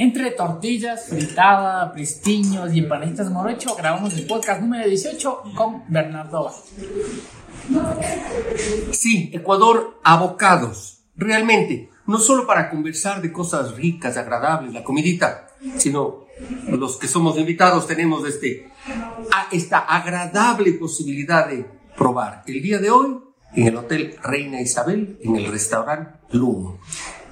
Entre tortillas, fritada, pristiños y empanaditas morocho, grabamos el podcast número 18 con Bernardo. Sí, Ecuador, abocados, realmente, no solo para conversar de cosas ricas, agradables, la comidita, sino los que somos invitados tenemos este, esta agradable posibilidad de probar el día de hoy en el Hotel Reina Isabel, en el restaurante Lumo.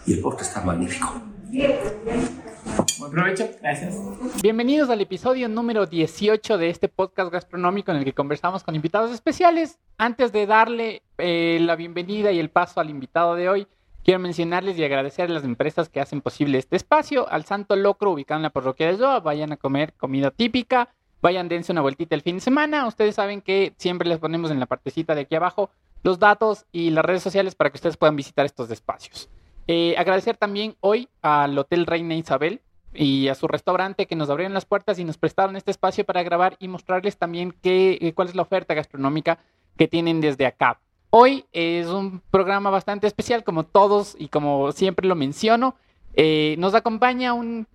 Y el postre está magnífico. Buen provecho, gracias. Bienvenidos al episodio número 18 de este podcast gastronómico en el que conversamos con invitados especiales. Antes de darle eh, la bienvenida y el paso al invitado de hoy, quiero mencionarles y agradecer a las empresas que hacen posible este espacio. Al Santo Locro, ubicado en la parroquia de Yoa, vayan a comer comida típica. Vayan, dense una vueltita el fin de semana. Ustedes saben que siempre les ponemos en la partecita de aquí abajo los datos y las redes sociales para que ustedes puedan visitar estos espacios. Eh, agradecer también hoy al Hotel Reina Isabel y a su restaurante que nos abrieron las puertas y nos prestaron este espacio para grabar y mostrarles también qué, eh, cuál es la oferta gastronómica que tienen desde acá. Hoy es un programa bastante especial, como todos y como siempre lo menciono. Eh, nos acompaña un,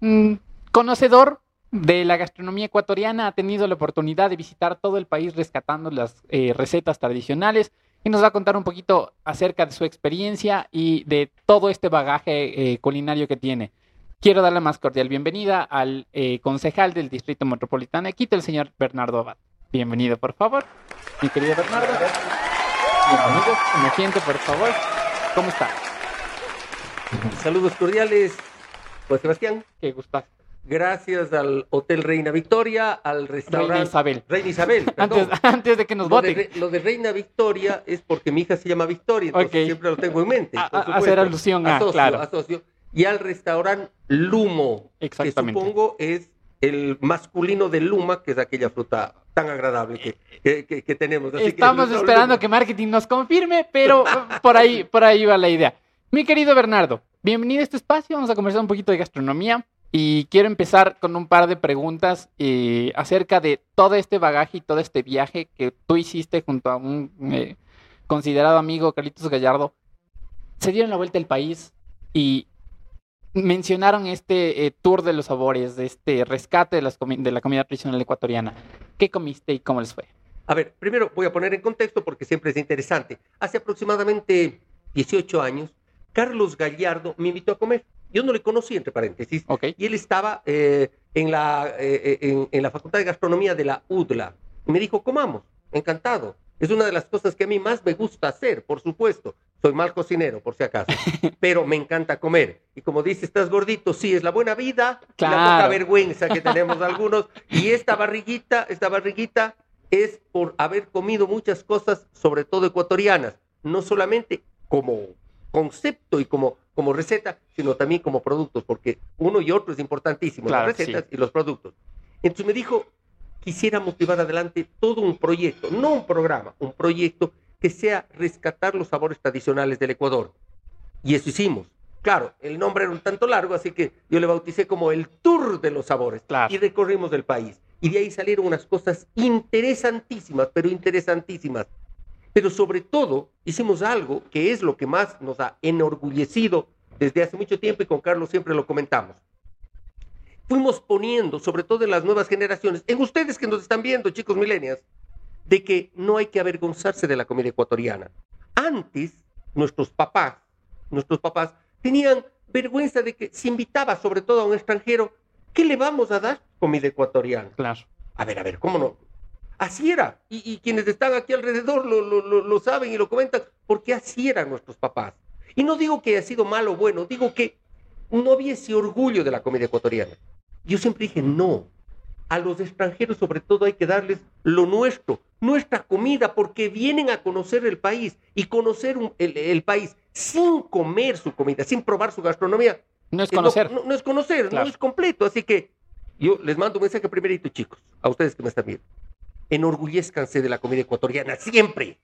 conocedor de la gastronomía ecuatoriana, ha tenido la oportunidad de visitar todo el país rescatando las eh, recetas tradicionales y nos va a contar un poquito acerca de su experiencia y de todo este bagaje eh, culinario que tiene. Quiero darle más cordial bienvenida al eh, concejal del Distrito Metropolitano de Quito, el señor Bernardo Abad. Bienvenido, por favor. Mi querido Bernardo. Bienvenido. Me siente, por favor. ¿Cómo está? Saludos cordiales, Juan Sebastián. Qué gustazo. Gracias al Hotel Reina Victoria, al restaurante Reina Isabel. Reina Isabel. Antes, antes de que nos voten. Lo de Reina Victoria es porque mi hija se llama Victoria, entonces siempre lo tengo en mente. A- supuesto. hacer alusión a, Asocio, claro. asocio. Y al restaurante Lumo, que supongo es el masculino de Luma, que es aquella fruta tan agradable que, que- que- que tenemos. Así que Estamos Luma- esperando que marketing nos confirme, pero por ahí, por ahí va la idea. Mi querido Bernardo, bienvenido a este espacio. Vamos a conversar un poquito de gastronomía y quiero empezar con un par de preguntas eh, acerca de todo este bagaje y todo este viaje que tú hiciste junto a un eh, considerado amigo, Carlitos Gallardo. Se dieron la vuelta al país y mencionaron este eh, tour de los sabores, de este rescate de, la comida tradicional ecuatoriana. ¿Qué comiste y cómo les fue? A ver, primero voy a poner en contexto porque siempre es interesante. Hace aproximadamente 18 años, Carlos Gallardo me invitó a comer. Yo no le conocí, entre paréntesis, Ok. y él estaba eh, en, la, eh, eh, en, en la Facultad de Gastronomía de la UDLA. Y me dijo, comamos, encantado. Es una de las cosas que a mí más me gusta hacer, por supuesto. Soy mal cocinero, por si acaso, pero me encanta comer. Y como dice, estás gordito, sí, es la buena vida, y la poca Claro. vergüenza que tenemos algunos. Y esta barriguita, esta barriguita es por haber comido muchas cosas, sobre todo ecuatorianas, no solamente como concepto y como, como receta, sino también como productos, porque uno y otro es importantísimo, Claro, las recetas y los productos. Entonces me dijo, quisiéramos llevar adelante todo un proyecto, no un programa, un proyecto que sea rescatar los sabores tradicionales del Ecuador. Y eso hicimos. Claro, el nombre era un tanto largo, así que yo le bauticé como el Tour de los Sabores. Claro. Y recorrimos el país. Y de ahí salieron unas cosas interesantísimas, pero interesantísimas. Pero sobre todo, hicimos algo que es lo que más nos ha enorgullecido desde hace mucho tiempo y con Carlos siempre lo comentamos. Fuimos poniendo, sobre todo en las nuevas generaciones, en ustedes que nos están viendo, chicos millennials, de que no hay que avergonzarse de la comida ecuatoriana. Antes, nuestros papás, nuestros papás tenían vergüenza de que si invitaba sobre todo a un extranjero, ¿qué le vamos a dar? Comida ecuatoriana. Claro. A ver, a ver, ¿cómo no? Así era. Y, y quienes están aquí alrededor lo, lo- lo- lo saben y lo comentan, porque así eran nuestros papás. Y no digo que haya sido malo o bueno, digo que no había ese orgullo de la comida ecuatoriana. Yo siempre dije, no. A los extranjeros sobre todo hay que darles lo nuestro, nuestra comida, porque vienen a conocer el país y conocer un- el, el país sin comer su comida, sin probar su gastronomía, No es que conocer. No, no es conocer, Claro. no es completo. Así que yo les mando un mensaje primerito, chicos, a ustedes que me están viendo. Enorgullezcanse de la comida ecuatoriana siempre,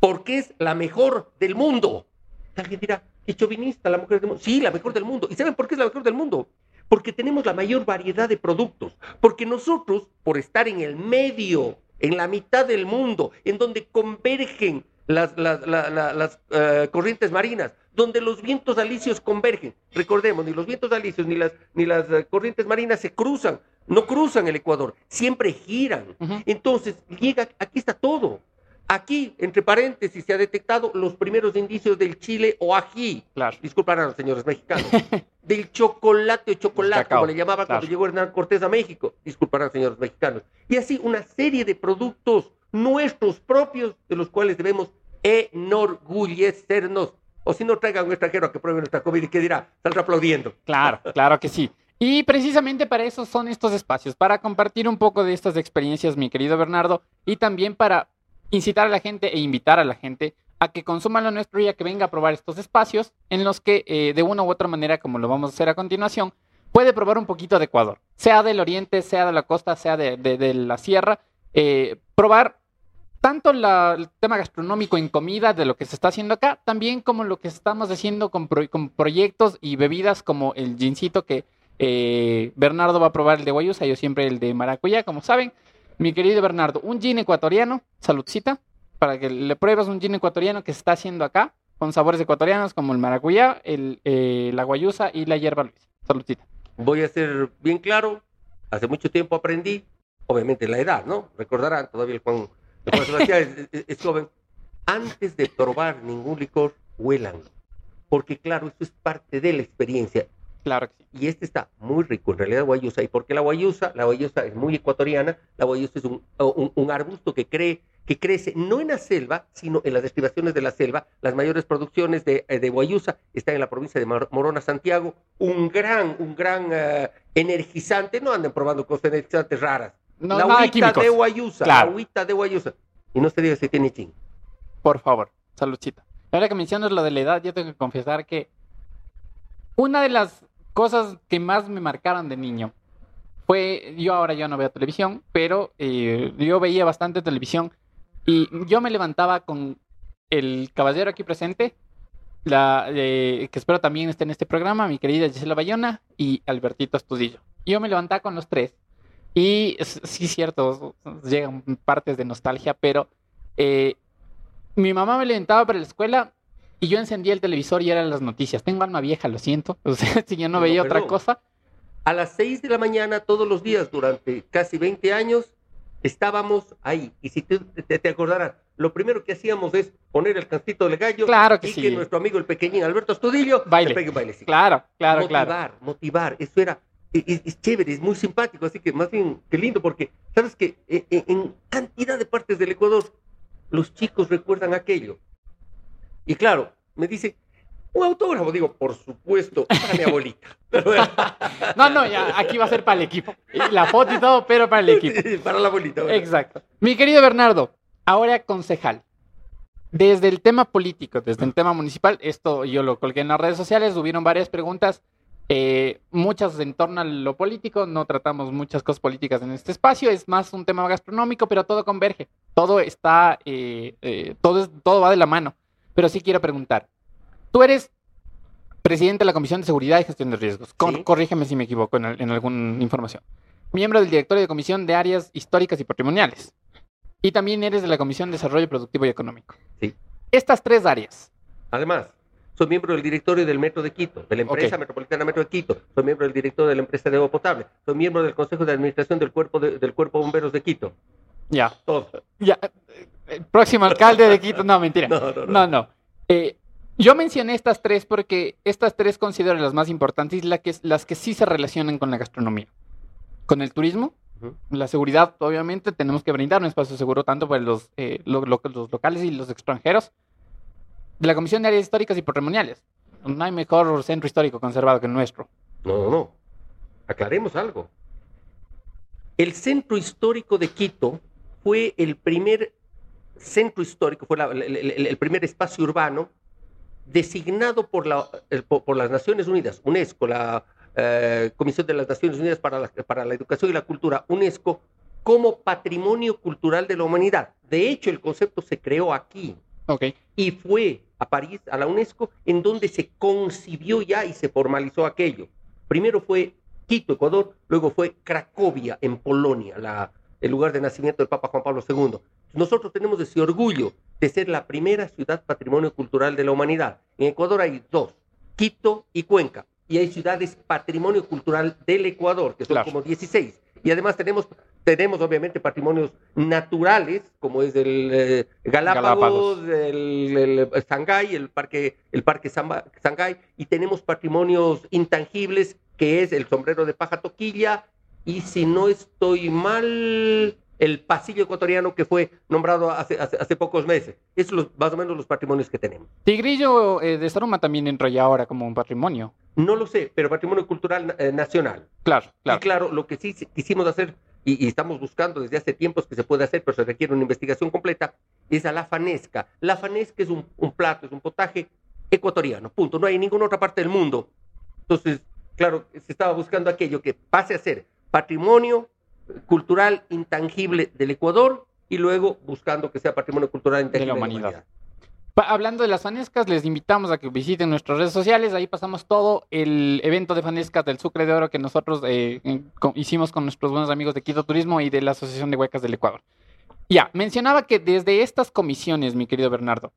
porque es la mejor del mundo. Alguien dirá, qué chauvinista, la mejor del mundo. Sí, la mejor del mundo. ¿Y saben por qué es la mejor del mundo? Porque tenemos la mayor variedad de productos. Porque nosotros, por estar en el medio, en la mitad del mundo, en donde convergen la- la- las, eh, corrientes marinas, donde los vientos alisios convergen. Recordemos, ni los vientos alisios ni las, ni las eh, corrientes marinas se cruzan, no cruzan el Ecuador, siempre giran. Entonces, llega, aquí está todo. Aquí, entre paréntesis, se ha detectado los primeros indicios del chile o ají. Claro. Disculparán los señores mexicanos. del chocolate o chocolate, cacao, como le llamaba claro. cuando llegó Hernán Cortés a México. Disculparán, señores mexicanos. Y así una serie de productos nuestros propios de los cuales debemos enorgullecernos. O si no, traigan un extranjero a que pruebe nuestra comida y que dirá, saldrá aplaudiendo. Claro, claro que sí. Y precisamente para eso son estos espacios, para compartir un poco de estas experiencias, mi querido Bernardo, y también para incitar a la gente e invitar a la gente a que consuman lo nuestro y a que venga a probar estos espacios en los que eh, de una u otra manera, como lo vamos a hacer a continuación, puede probar un poquito de Ecuador, sea del oriente, sea de la costa, sea de, la sierra, eh, probar tanto el tema gastronómico en comida de lo que se está haciendo acá, también como lo que estamos haciendo con, con proyectos y bebidas como el gincito que eh, Bernardo va a probar el de Guayusa, yo siempre el de maracuyá, como saben. Mi querido Bernardo, un gin ecuatoriano, saludcita, para que le pruebes un gin ecuatoriano que se está haciendo acá, con sabores ecuatorianos como el maracuyá, el, eh, la guayusa y la hierba luisa. Saludcita. Voy a ser bien claro, hace mucho tiempo aprendí, obviamente la edad, ¿no? Recordarán, todavía el Juan, el Juan Sebastián es, es- es joven. Antes de probar ningún licor, huélanlo. Porque claro, eso es parte de la experiencia. Claro que sí. Y este está muy rico, en realidad, guayusa. ¿Y por qué la guayusa? La guayusa es muy ecuatoriana. La guayusa es un, un- un arbusto que, cree, que crece no en la selva, sino en las estribaciones de la selva. Las mayores producciones de, eh, de guayusa están en la provincia de Mor- Morona, Santiago. Un gran, un gran eh, energizante. No anden probando cosas energizantes raras. No, la de agüita químicos. de guayusa. Claro. La agüita de guayusa. Y no se diga si tiene ching. Por favor, saludcita. Ahora que mencionas lo de la edad, yo tengo que confesar que una de las cosas que más me marcaron de niño fue, yo ahora ya no veo televisión, pero eh, yo veía bastante televisión y yo me levantaba con el caballero aquí presente, la, eh, que espero también esté en este programa, mi querida Gisela Bayona y Albertito Astudillo. Yo me levantaba con los tres y sí, cierto, llegan partes de nostalgia, pero eh, mi mamá me levantaba para la escuela y yo encendía el televisor y eran las noticias. Tengo alma vieja, lo siento. O sea, si yo no No, veía pero- otra cosa. A las 6 de la mañana todos los días durante casi 20 años estábamos ahí. Y si tú te, te acordarás, lo primero que hacíamos es poner el cancito del gallo Claro que y sí. que nuestro amigo el pequeñín Alberto Estudillo Baile. le pegue un bailecito. Claro, claro, motivar, claro. motivar. Eso era, e- es, es chévere, es muy simpático. Así que más bien, qué lindo, porque sabes que en- en cantidad de partes del Ecuador los chicos recuerdan aquello. Y claro, me dice, un autógrafo, digo, por supuesto, para mi abuelita. Pero, No, no, ya, aquí va a ser para el equipo. La foto y todo, pero para el equipo. para la abuelita. bueno. Exacto. Mi querido Bernardo, ahora concejal. Desde el tema político, desde el tema municipal, esto yo lo colgué en las redes sociales, hubieron varias preguntas, eh, muchas en torno a lo político, no tratamos muchas cosas políticas en este espacio, es más un tema gastronómico, pero todo converge, todo está, eh, eh, todo, es- todo va de la mano. Pero sí quiero preguntar, tú eres presidente de la Comisión de Seguridad y Gestión de Riesgos, Cor- Sí. corrígeme si me equivoco en, el- en alguna información miembro del directorio de Comisión de Áreas Históricas y Patrimoniales. Y también eres de la Comisión de Desarrollo Productivo y Económico. Sí. Estas tres áreas. Además, soy miembro del directorio del Metro de Quito, de la empresa metropolitana Metro de Quito. Soy miembro del directorio de la empresa de agua potable. Soy miembro del Consejo de Administración del Cuerpo de, del Cuerpo de Bomberos de Quito. Ya. Todo. Ya. eh, El próximo alcalde de Quito. No, mentira. No, no, no. No, no. Eh, yo mencioné estas tres porque estas tres considero las más importantes y la que, las que sí se relacionan con la gastronomía. Con el turismo, Ujú. la seguridad, obviamente, tenemos que brindar un espacio seguro tanto para los, eh, lo- lo- los locales y los extranjeros. De la Comisión de Áreas Históricas y Patrimoniales. No hay mejor centro histórico conservado que el nuestro. No, no, no. Aclaremos algo. El centro histórico de Quito fue el primer centro histórico, fue la- el, el- el primer espacio urbano designado por, la- el- por, por las Naciones Unidas, UNESCO, la eh, Comisión de las Naciones Unidas para la, para la Educación y la Cultura, UNESCO, como patrimonio cultural de la humanidad. De hecho, el concepto se creó aquí Ok. y fue a París, a la UNESCO, en donde se concibió ya y se formalizó aquello. Primero fue Quito, Ecuador, luego fue Cracovia, en Polonia, la- el lugar de nacimiento del Papa Juan Pablo II. Nosotros tenemos ese orgullo de ser la primera ciudad patrimonio cultural de la humanidad. En Ecuador hay dos, Quito y Cuenca. Y hay ciudades patrimonio cultural del Ecuador, que son Claro. como 16. Y además tenemos, tenemos obviamente patrimonios naturales, como es el eh, Galápagos, Galápagos. el, el Shanghái, el parque, el parque Samba- Shanghái, y tenemos patrimonios intangibles, que es el sombrero de paja toquilla, y si no estoy mal, el pasillo ecuatoriano que fue nombrado hace, hace, hace pocos meses. Los- más o menos los patrimonios que tenemos. Tigrillo eh, de Saruma también entra ya ahora como un patrimonio. No lo sé, pero patrimonio cultural eh, nacional. Claro, Y claro. claro, lo que sí quisimos hacer y, y estamos buscando desde hace tiempos que se puede hacer, pero se requiere una investigación completa, es a la fanesca. La fanesca es un, un plato, es un potaje ecuatoriano, punto. No hay en ninguna otra parte del mundo. Entonces, claro, se estaba buscando aquello que pase a ser patrimonio cultural intangible del Ecuador y luego buscando que sea patrimonio cultural intangible de la humanidad. Hablando de las fanescas, les invitamos a que visiten nuestras redes sociales. Ahí pasamos todo el evento de fanescas del Sucre de Oro que nosotros eh, hicimos con nuestros buenos amigos de Quito Turismo y de la Asociación de Huecas del Ecuador. Ya, mencionaba que desde estas comisiones, mi querido Bernardo,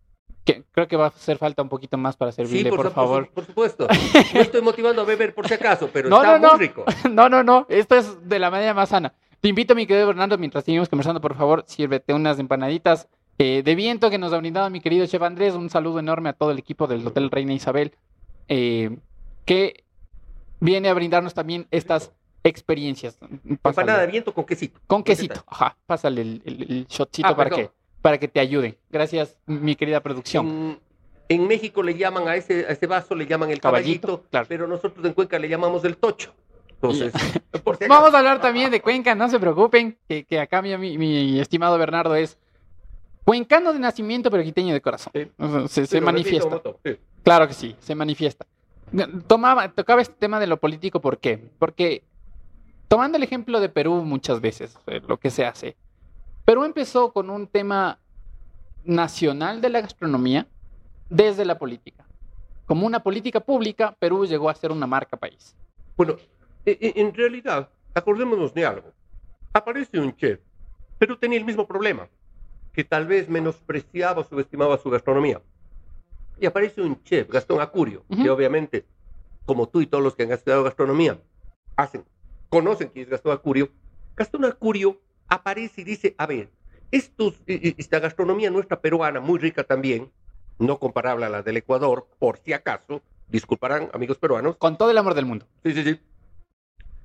que creo que va a hacer falta un poquito más para servirle, por, su- favor. por supuesto. No estoy motivando a beber por si acaso, pero No, está no, muy no. rico. No, no, no. Esto es de la manera más sana. Te invito, mi querido Bernardo, mientras seguimos conversando, por favor, sírvete unas empanaditas eh, de viento que nos ha brindado mi querido chef Andrés. Un saludo enorme a todo el equipo del Hotel Reina Isabel, eh, que viene a brindarnos también estas experiencias. Pásale. Empanada de viento con quesito. Con ¿Qué quesito. Ajá, pásale el, el- el shotcito Ah, para, perdón. que, para que te ayuden. Gracias, mi querida producción. En, en México le llaman a ese, a ese vaso, le llaman el Caballito, caballito, claro. pero nosotros en Cuenca le llamamos el tocho. Entonces, por si. Vamos a hablar también de Cuenca, no se preocupen, que, que acá mi, estimado Bernardo es cuencano de nacimiento, pero quiteño de corazón. Sí. Se, repito, manifiesta. Sí. Claro que sí, se manifiesta. Tomaba, tocaba este tema de lo político, ¿por qué? Porque tomando el ejemplo de Perú muchas veces, eh, lo que se hace, Perú empezó con un tema nacional de la gastronomía desde la política. Como una política pública, Perú llegó a ser una marca país. Bueno, e- e- en realidad, acordémonos de algo. Aparece un chef, pero tenía el mismo problema, que tal vez menospreciaba o subestimaba su gastronomía. Y aparece un chef, Gastón Acurio, que obviamente, como tú y todos los que han estudiado gastronomía, hacen, conocen quién es Gastón Acurio. Gastón Acurio aparece y dice, a ver, estos, e- e- esta gastronomía nuestra peruana, muy rica también, no comparable a la del Ecuador, por si acaso, disculparán amigos peruanos, Con todo el amor del mundo. Sí, sí, sí.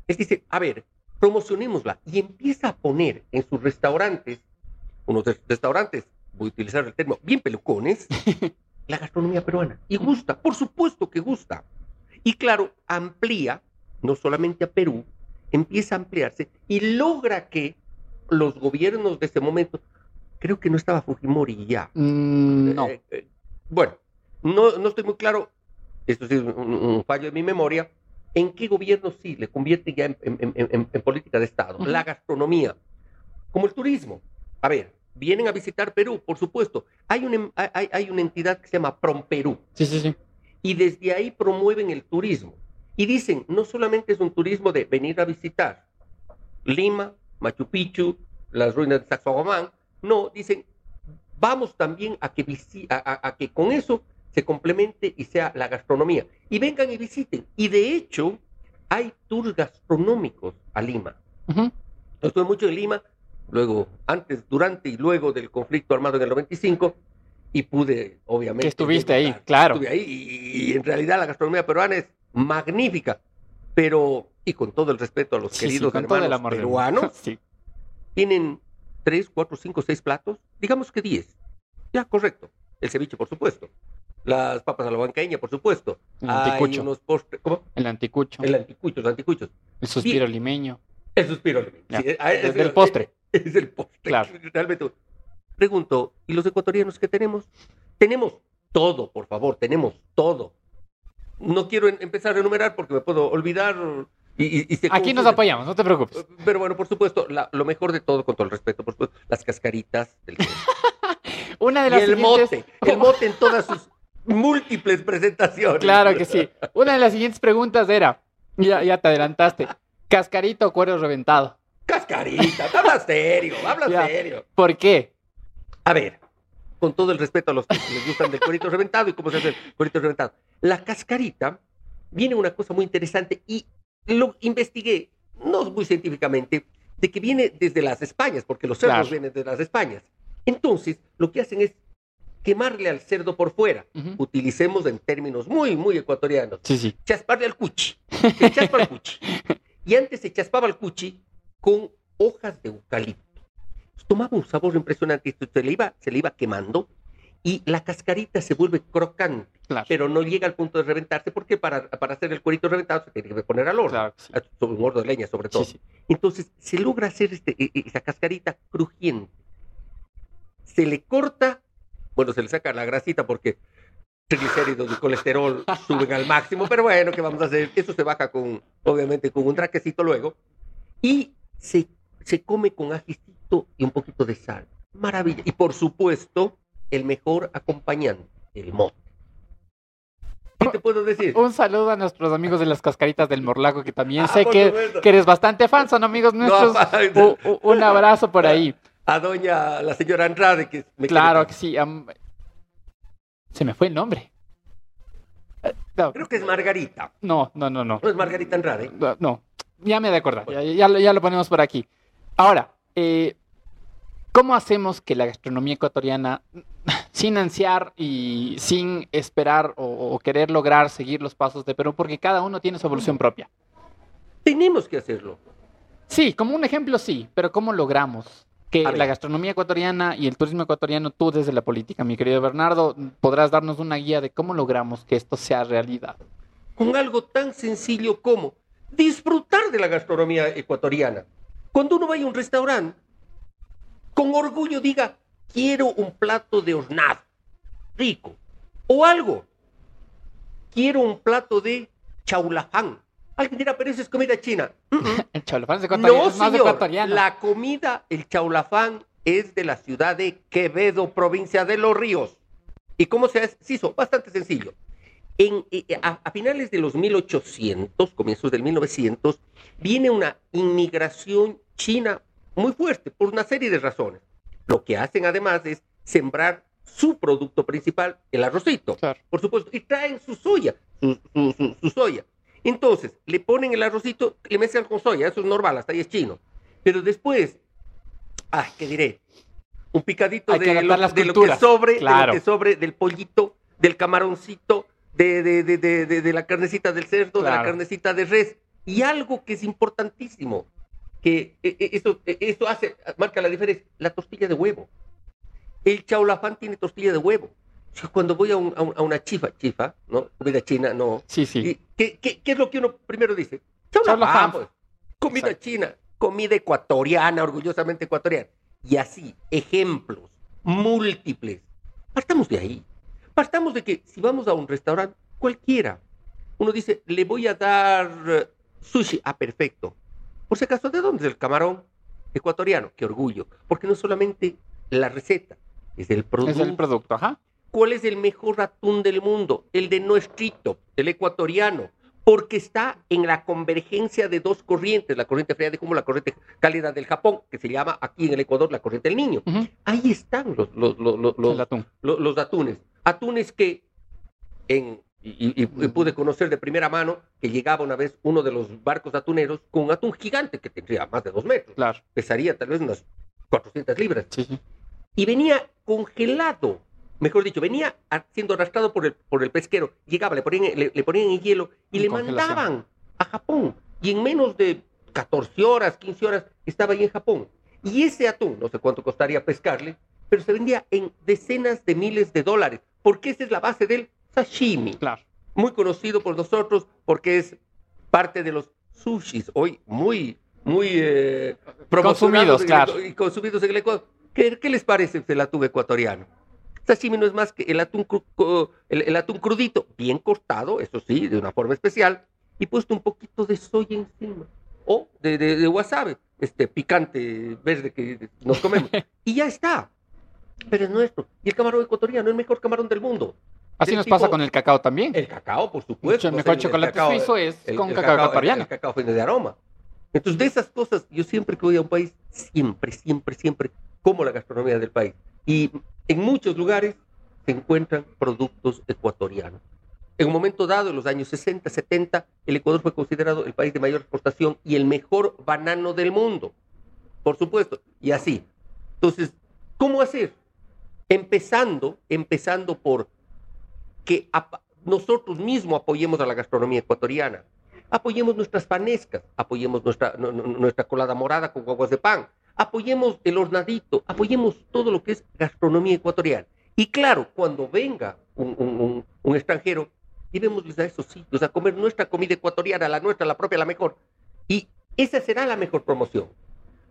Es dice, a ver, promocionémosla. Y empieza a poner en sus restaurantes, unos restaurantes, voy a utilizar el término, bien pelucones, la gastronomía peruana. Y gusta, por supuesto que gusta. Y claro, amplía, no solamente a Perú, empieza a ampliarse y logra que los gobiernos de ese momento, creo que no estaba Fujimori ya, Mm, no. eh, eh, bueno, no, no estoy muy claro, esto sí es un, un fallo de mi memoria, en qué gobierno sí le convierte ya en, en- en- en- en política de Estado. La gastronomía, como el turismo. A ver, vienen a visitar Perú, por supuesto. Hay una, em- hay, hay una entidad que se llama PromPerú Sí, sí, sí. y desde ahí promueven el turismo. Y dicen, no solamente es un turismo de venir a visitar Lima, Machu Picchu, las ruinas de Sacsayhuamán, no, dicen, vamos también a que, a, a- que con eso se complemente y sea la gastronomía. Y vengan y visiten. Y de hecho, hay tours gastronómicos a Lima. Yo estuve mucho en Lima, luego, antes, durante y luego del conflicto armado en el 95, y pude, obviamente. Que estuviste ahí, claro. Estuve ahí, y, y en realidad la gastronomía peruana es magnífica, pero, y con todo el respeto a los Sí, sí, queridos el hermanos mundo. peruanos, Sí. tienen tres, cuatro, cinco, seis platos, digamos que diez. Ya, correcto. El ceviche, por supuesto. Las papas a la bancaña, por supuesto. El Hay anticucho. unos postres, ¿cómo? El anticucho. El anticucho, los anticuchos. El suspiro limeño. El suspiro. Sí, ah, es- Del postre. Es el postre. Claro. Realmente. Pregunto, ¿y los ecuatorianos qué tenemos? Tenemos todo, por favor, tenemos todo. No quiero empezar a enumerar porque me puedo olvidar y, y- y se Aquí nos apoyamos, no te preocupes. Pero bueno, por supuesto, la- lo mejor de todo, con todo el respeto, por supuesto, las cascaritas del. Una de y las el siguientes... mote, el mote en todas sus múltiples presentaciones. Claro que sí. Una de las siguientes preguntas era, ya, ya te adelantaste, ¿cascarita o cuero reventado? Cascarita, habla serio, habla serio. ¿Por qué? A ver, con todo el respeto a los que les gustan del cuerito reventado y cómo se hace el cuerito reventado. La cascarita viene una cosa muy interesante y lo investigué, no muy científicamente, de que viene desde las Españas, porque los cerdos Claro. vienen de las Españas. Entonces, lo que hacen es quemarle al cerdo por fuera. Ujú. Utilicemos en términos muy, muy ecuatorianos. Sí, sí. Chasparle al cuchi. Se chaspa al cuchi. Y antes se chaspaba al cuchi con hojas de eucalipto. Tomaba un sabor impresionante. Esto se le iba, se le iba quemando y la cascarita se vuelve crocante, Claro. pero no llega al punto de reventarse porque para, para hacer el cuerito reventado se tiene que poner al horno, Claro sí. sobre un horno de leña sobre todo. Sí, sí. Entonces se logra hacer este, e- e- esa cascarita crujiente. Se le corta, bueno, se le saca la grasita porque triglicéridos y colesterol suben al máximo, pero bueno, ¿qué vamos a hacer? Eso se baja con, obviamente, con un traquecito luego. Y se, se come con ajicito y un poquito de sal. Maravilla. Y por supuesto, el mejor acompañante, el mote. ¿Qué te puedo decir? Un saludo a nuestros amigos de las cascaritas del Morlaco, que también Ah, sé que, que eres bastante fan, son amigos No, nuestros. U- u- un abrazo por ahí. a doña, la señora Andrade, que me Claro quiere que sí. Se me fue el nombre. Eh, No, Creo que es Margarita. no, no, no. no. No es Margarita Andrade. No, no. ya me he de acordar, ya, ya lo ponemos por aquí. Ahora, eh, ¿cómo hacemos que la gastronomía ecuatoriana, sin ansiar y sin esperar o, o querer lograr seguir los pasos de Perú, porque cada uno tiene su evolución propia? Tenemos que hacerlo. Sí, como un ejemplo sí, pero ¿cómo logramos que la gastronomía ecuatoriana y el turismo ecuatoriano, tú desde la política, mi querido Bernardo, podrás darnos una guía de cómo logramos que esto sea realidad? Con algo tan sencillo como disfrutar de la gastronomía ecuatoriana. Cuando uno vaya a un restaurante, con orgullo diga, quiero un plato de hornado, rico. O algo, quiero un plato de chaulafán. Alguien dirá, pero eso es comida china. El cholofán es ecuatoriano, No, señor. ecuatoriano. La comida, el chaulafán, es de la ciudad de Quevedo, provincia de Los Ríos. ¿Y cómo se hace? Se hizo bastante sencillo. En, eh, a, a finales de los 1800, comienzos del 1900, viene una inmigración china muy fuerte por una serie de razones. Lo que hacen además es sembrar su producto principal, el arrocito Claro. por supuesto, y traen su soya, su, su, su- su soya. Entonces, le ponen el arrocito, le mezclan con soya, eso es normal, hasta ahí es chino. Pero después, ah, ¿qué diré? Un picadito Hay de, lo, las de lo que sobre, claro. de lo que sobre, del pollito, del camaroncito, de, de, de, de, de- de la carnecita del cerdo, de la carnecita de res. Y algo que es importantísimo, que eh, eh, eso, eh, eso hace, marca la diferencia, la tortilla de huevo. El chaulafán tiene tortilla de huevo. Yo cuando voy a, un- a un- a una chifa, chifa, ¿no? Comida china, no. Sí, sí. ¿Y ¿Qué, qué, qué es lo que uno primero dice? Chaulafán, pues. Comida Exacto. china, comida ecuatoriana, orgullosamente ecuatoriana. Y así, ejemplos múltiples. Partamos de ahí. Partamos de que si vamos a un restaurante, cualquiera, uno dice, le voy a dar eh, sushi. Ah, perfecto. Por si acaso, ¿de dónde es el camarón ecuatoriano? Qué orgullo. Porque no solamente la receta, es el producto. Es el producto, ajá. ¿Cuál es el mejor atún del mundo? El de nuestrito, el ecuatoriano, porque está en la convergencia de dos corrientes, la corriente fría de como la corriente cálida del Japón, que se llama aquí en el Ecuador la corriente del niño. Ahí están los, los, los, los, El atún. lo- los atunes. Atunes que en, y, y- y pude conocer de primera mano que llegaba una vez uno de los barcos atuneros con un atún gigante que tendría más de dos metros. Claro. Pesaría tal vez unas 400 libras Sí, y venía congelado. Mejor dicho, venía siendo arrastrado por el, por el pesquero. Llegaba, le ponían, le, le ponían en hielo y En le mandaban a Japón. Y en menos de 14 horas, 15 horas, estaba ahí en Japón. Y ese atún, no sé cuánto costaría pescarle, pero se vendía en decenas de miles de dólares, porque esa es la base del sashimi Claro. muy conocido por nosotros porque es parte de los sushis, hoy muy, muy eh, promocionados Consumidos, claro. y consumidos en el Ecuador. ¿Qué, qué les parece el atún ecuatoriano? Sashimi no es más que el atún, el, el atún crudito, bien cortado, eso sí, de una forma especial, y puesto un poquito de soya encima, o de, de, de wasabi, este picante verde que nos comemos, y ya está. Pero es nuestro. Y el camarón ecuatoriano es el mejor camarón del mundo. Así nos pasa tipo- con el cacao también. El cacao, por supuesto. el mejor el- el chocolate cacao, suizo es el- con el cacao el- ecuatoriano. El, cacao viene de aroma. Entonces, de esas cosas, yo siempre que voy a un país, siempre, siempre, siempre como la gastronomía del país. y en muchos lugares se encuentran productos ecuatorianos. En un momento dado, en los años 60, 70, el Ecuador fue considerado el país de mayor exportación y el mejor banano del mundo. Por supuesto, y así. Entonces, ¿cómo hacer? Empezando, empezando por que nosotros mismos apoyemos a la gastronomía ecuatoriana. Apoyemos nuestras panescas, apoyemos nuestra, nuestra colada morada con guaguas de pan, apoyemos el hornadito, apoyemos todo lo que es gastronomía ecuatoriana. Y claro, cuando venga un, un extranjero, llevémosles a esos sitios a comer nuestra comida ecuatoriana, la nuestra, la propia, la mejor. Y esa será la mejor promoción.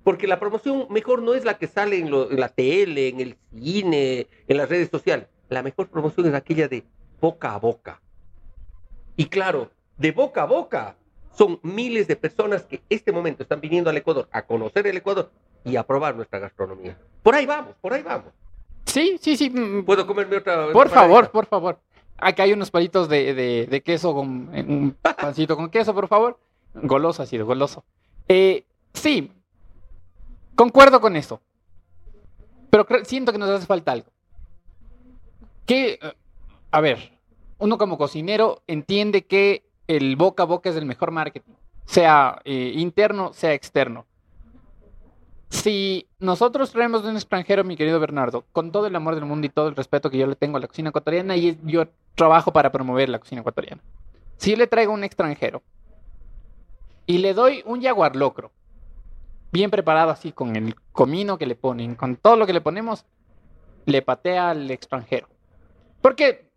Porque la promoción mejor no es la que sale en, en la tele, en el cine, en las redes sociales. La mejor promoción es aquella de boca a boca. Y claro, de boca a boca son miles de personas que este momento están viniendo al Ecuador a conocer el Ecuador y a probar nuestra gastronomía. Por ahí vamos, por ahí vamos. Sí, sí, sí. Mm, ¿Puedo comerme otra? Por favor, por favor. Acá hay unos palitos de, queso con un pancito con queso, por favor. Goloso ha sido, goloso. Eh, sí, concuerdo con eso. Pero siento que nos hace falta algo. Eh, a ver, uno como cocinero entiende que el boca a boca es el mejor marketing, sea eh, interno, sea externo. Si nosotros traemos de un extranjero, mi querido Bernardo, con todo el amor del mundo y todo el respeto que yo le tengo a la cocina ecuatoriana, y yo trabajo para promover la cocina ecuatoriana. Si yo le traigo un extranjero y le doy un jaguar locro, bien preparado así, con el comino que le ponen, con todo lo que le ponemos, le patea al extranjero. Porque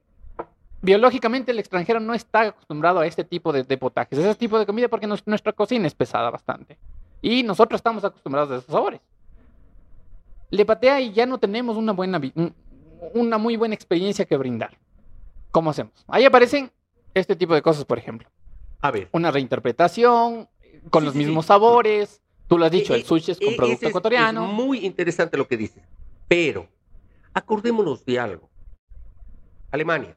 biológicamente el extranjero no está acostumbrado a este tipo de, potajes, a ese tipo de comida, porque nuestra cocina es pesada bastante. Y nosotros estamos acostumbrados a esos sabores. Le patea y ya no tenemos una buena, una muy buena experiencia que brindar. ¿Cómo hacemos? Ahí aparecen este tipo de cosas, por ejemplo. A ver. Una reinterpretación con los mismos sabores. Tú lo has dicho, el sushi es con producto ecuatoriano. Es muy interesante lo que dices. Pero, acordémonos de algo. Alemania.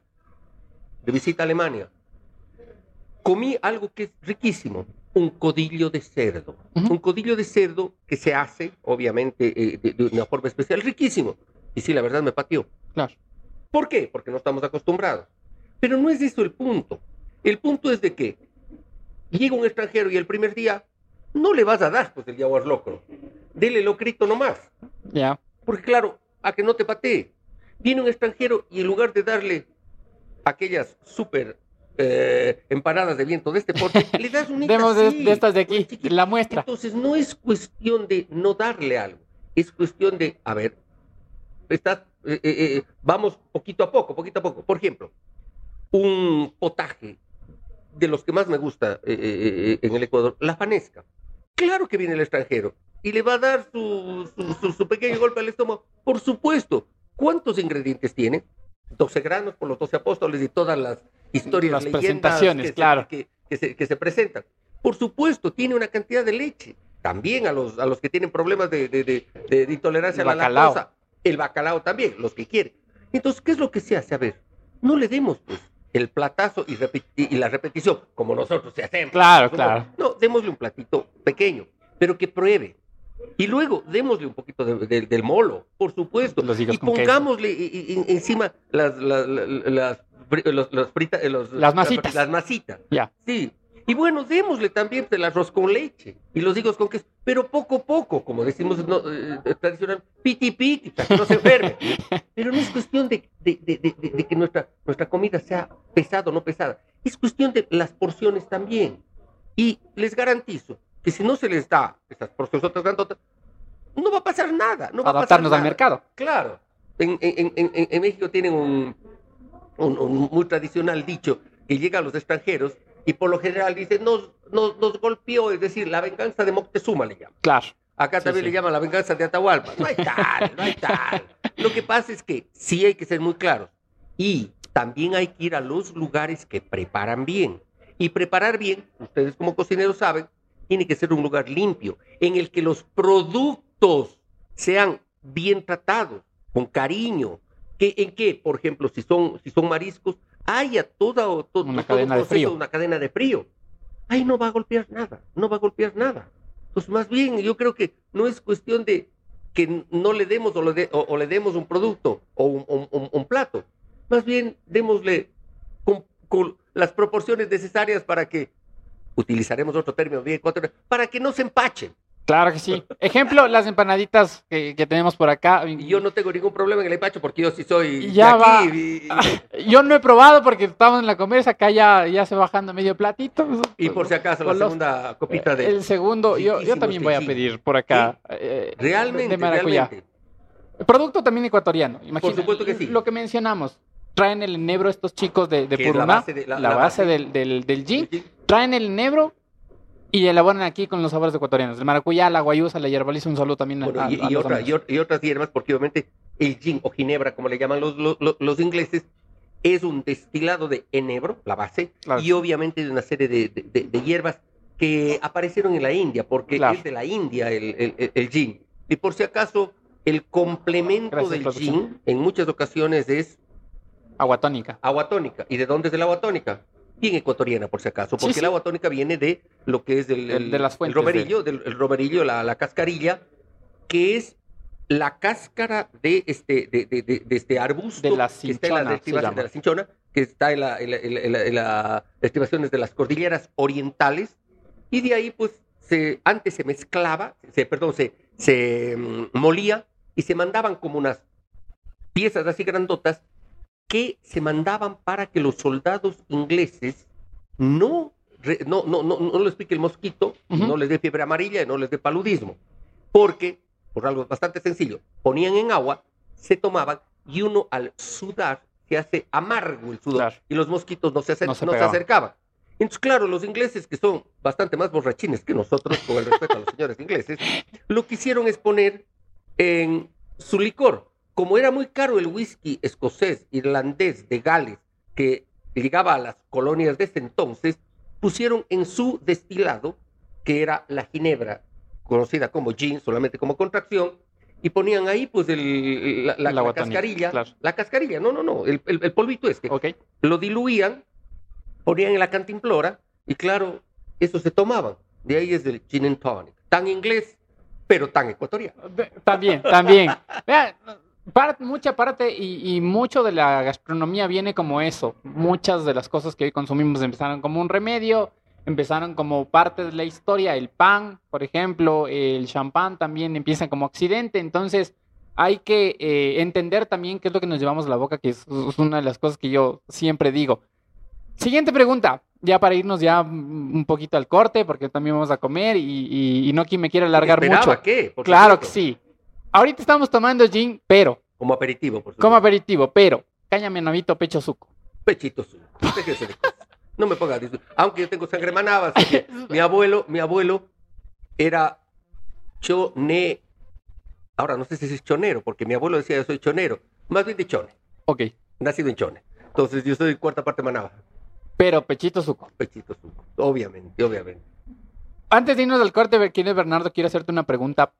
De visita a Alemania. Comí algo que es riquísimo un codillo de cerdo. Un codillo de cerdo que se hace, obviamente, eh, de, una forma especial, riquísimo. Y sí, la verdad me pateó. Claro. ¿Por qué? Porque no estamos acostumbrados. Pero no es eso el punto. El punto es de que llega un extranjero y el primer día no le vas a dar pues el jaguar locro. Dele locrito nomás. Ya. Porque claro, a que no te patee. Viene un extranjero y en lugar de darle aquellas súper eh, empanadas de viento de este porte, le das un Demos de, estas de aquí, la muestra. Entonces no es cuestión de no darle algo, es cuestión de, a ver, está, eh, eh, vamos poquito a poco, poquito a poco. Por ejemplo, un potaje de los que más me gusta en el Ecuador, la fanesca. Claro que viene el extranjero y le va a dar su, su pequeño golpe al estómago. Por supuesto. ¿Cuántos ingredientes tiene? 12 granos por los 12 apóstoles y todas las historias, las presentaciones, que claro. Se, que, se, presentan. Por supuesto, tiene una cantidad de leche. También a los, a los que tienen problemas de, de, intolerancia a la lactosa. El bacalao también, los que quieren. Entonces, ¿qué es lo que se hace? A ver, no le demos pues el platazo y, y la repetición, como nosotros se hacemos. Claro, claro. No, démosle un platito pequeño, pero que pruebe. Y luego démosle un poquito del molo, por supuesto. y pongámosle encima las, las, las, las masitas. Las masitas. Ya. Sí. Y bueno, démosle también el arroz con leche y los higos con queso, pero poco a poco, como decimos no, eh, tradicional, piti piti, para que no se enferme. pero no es cuestión de, de, de, que nuestra, nuestra comida sea pesada o no pesada, es cuestión de las porciones también. Y les garantizo que si no se les da estas porciones grandotas, no va a pasar nada. No va Adaptarnos a pasar al mercado. Claro. En, en, en, en México tienen un, un, muy tradicional dicho que llega a los extranjeros y por lo general dice, nos, nos, nos golpeó, es decir, la venganza de Moctezuma le llama. Claro. Acá también le llaman la venganza de Atahualpa. No hay tal, no hay tal. Lo que pasa es que sí hay que ser muy claros. Y también hay que ir a los lugares que preparan bien. Y preparar bien, ustedes como cocineros saben, tiene que ser un lugar limpio, en el que los productos sean bien tratados, con cariño. Que, ¿En qué? Por ejemplo, si son, si son mariscos, haya toda, una cadena de frío. una cadena de frío. Ahí no va a golpear nada, no va a golpear nada. Pues más bien, yo creo que no es cuestión de que no le demos o le, de- o- o le demos un producto o un, un- un- un plato. Más bien, démosle con, con las proporciones necesarias para que, utilizaremos otro término para que no se empachen. Claro que sí. Ejemplo, las empanaditas que, que tenemos por acá. Y yo no tengo ningún problema en el empacho porque yo sí soy Ya de va. aquí. y- Yo no he probado porque estamos en la comercia, acá ya, ya se bajando medio platito. Y, por si acaso, la los- segunda copita de... El segundo, yo, yo también voy a pedir por acá. eh, Realmente, de maracuyá. realmente. Producto también ecuatoriano. Imagina, supuesto que sí. Lo que mencionamos. Traen el enebro estos chicos de, de es la Puruná, base de- la- la, la base base. del, del, del gin. Traen el enebro y elaboran aquí con los sabores ecuatorianos. El maracuyá, la guayusa, la hierbaliza, un saludo también Bueno, a, y, a y otra- y ot- y otras hierbas, porque obviamente el gin o ginebra, como le llaman los, los, los- ingleses, es un destilado de enebro, la base, Claro. y obviamente de una serie de, de- de- de hierbas que aparecieron en la India, porque Claro. es de la India el, el- el- el gin. Y por si acaso, el complemento Gracias, del producción. gin en muchas ocasiones es Agua tónica. agua tónica. ¿Y de dónde es el agua tónica? Bien ecuatoriana, por si acaso, porque sí. el agua tónica viene de lo que es el, De- el- de las el fuentes romerillo, del el romerillo, la, la cascarilla, que es la cáscara de este, de, de- de- de este arbusto De la que está en la cinchona, la cinchona, que está en, la- en la- en la- en la- en las estribaciones de las cordilleras orientales, y de ahí, pues, se, antes se mezclaba, se, perdón, se, se mm, molía y se mandaban como unas piezas así grandotas que se mandaban para que los soldados ingleses no, no, no, no, no les pique el mosquito, no les dé fiebre amarilla y no les dé paludismo. Porque, por algo bastante sencillo, ponían en agua, se tomaban y uno al sudar se hace amargo el sudor Claro. y los mosquitos no se, acer- No se no se pegaban. acercaban. Entonces, claro, los ingleses, que son bastante más borrachines que nosotros, con el respeto a los señores ingleses, lo que hicieron es poner en su licor. Como era muy caro el whisky escocés, irlandés, de Gales, que llegaba a las colonias de ese entonces, pusieron en su destilado, que era la ginebra, conocida como gin, solamente como contracción, y ponían ahí pues el, la, cascarilla, claro. la cascarilla, no, no, no, el, el- el polvito este, Ok. lo diluían, ponían en la cantimplora y claro, eso se tomaban. De ahí es el gin and tonic. Tan inglés, pero tan ecuatoriano. También, también. Mucha parte y, y mucho de la gastronomía viene como eso. Muchas de las cosas que hoy consumimos empezaron como un remedio, empezaron como parte de la historia. El pan, por ejemplo, el champán también empiezan como accidente. Entonces hay que eh, entender también qué es lo que nos llevamos a la boca, que es, es una de las cosas que yo siempre digo. Siguiente pregunta, ya para irnos ya un poquito al corte, porque también vamos a comer y, y- y no quien me quiera alargar mucho. por Claro que sí. Ahorita estamos tomando gin, pero, Como aperitivo, por supuesto. como aperitivo, pero, cáñame novito pecho suco. Pechito suco. No me ponga dis- Aunque yo tengo sangre manaba, así que mi abuelo, mi abuelo era chone. Ahora no sé si es chonero, porque mi abuelo decía yo soy chonero. Más bien de chone. Ok, Nacido en chone. Entonces yo soy cuarta parte manaba. pero pechito suco. Pechito suco. Obviamente, obviamente. Antes de irnos al corte, ¿quién es Bernardo? Quiero hacerte una pregunta.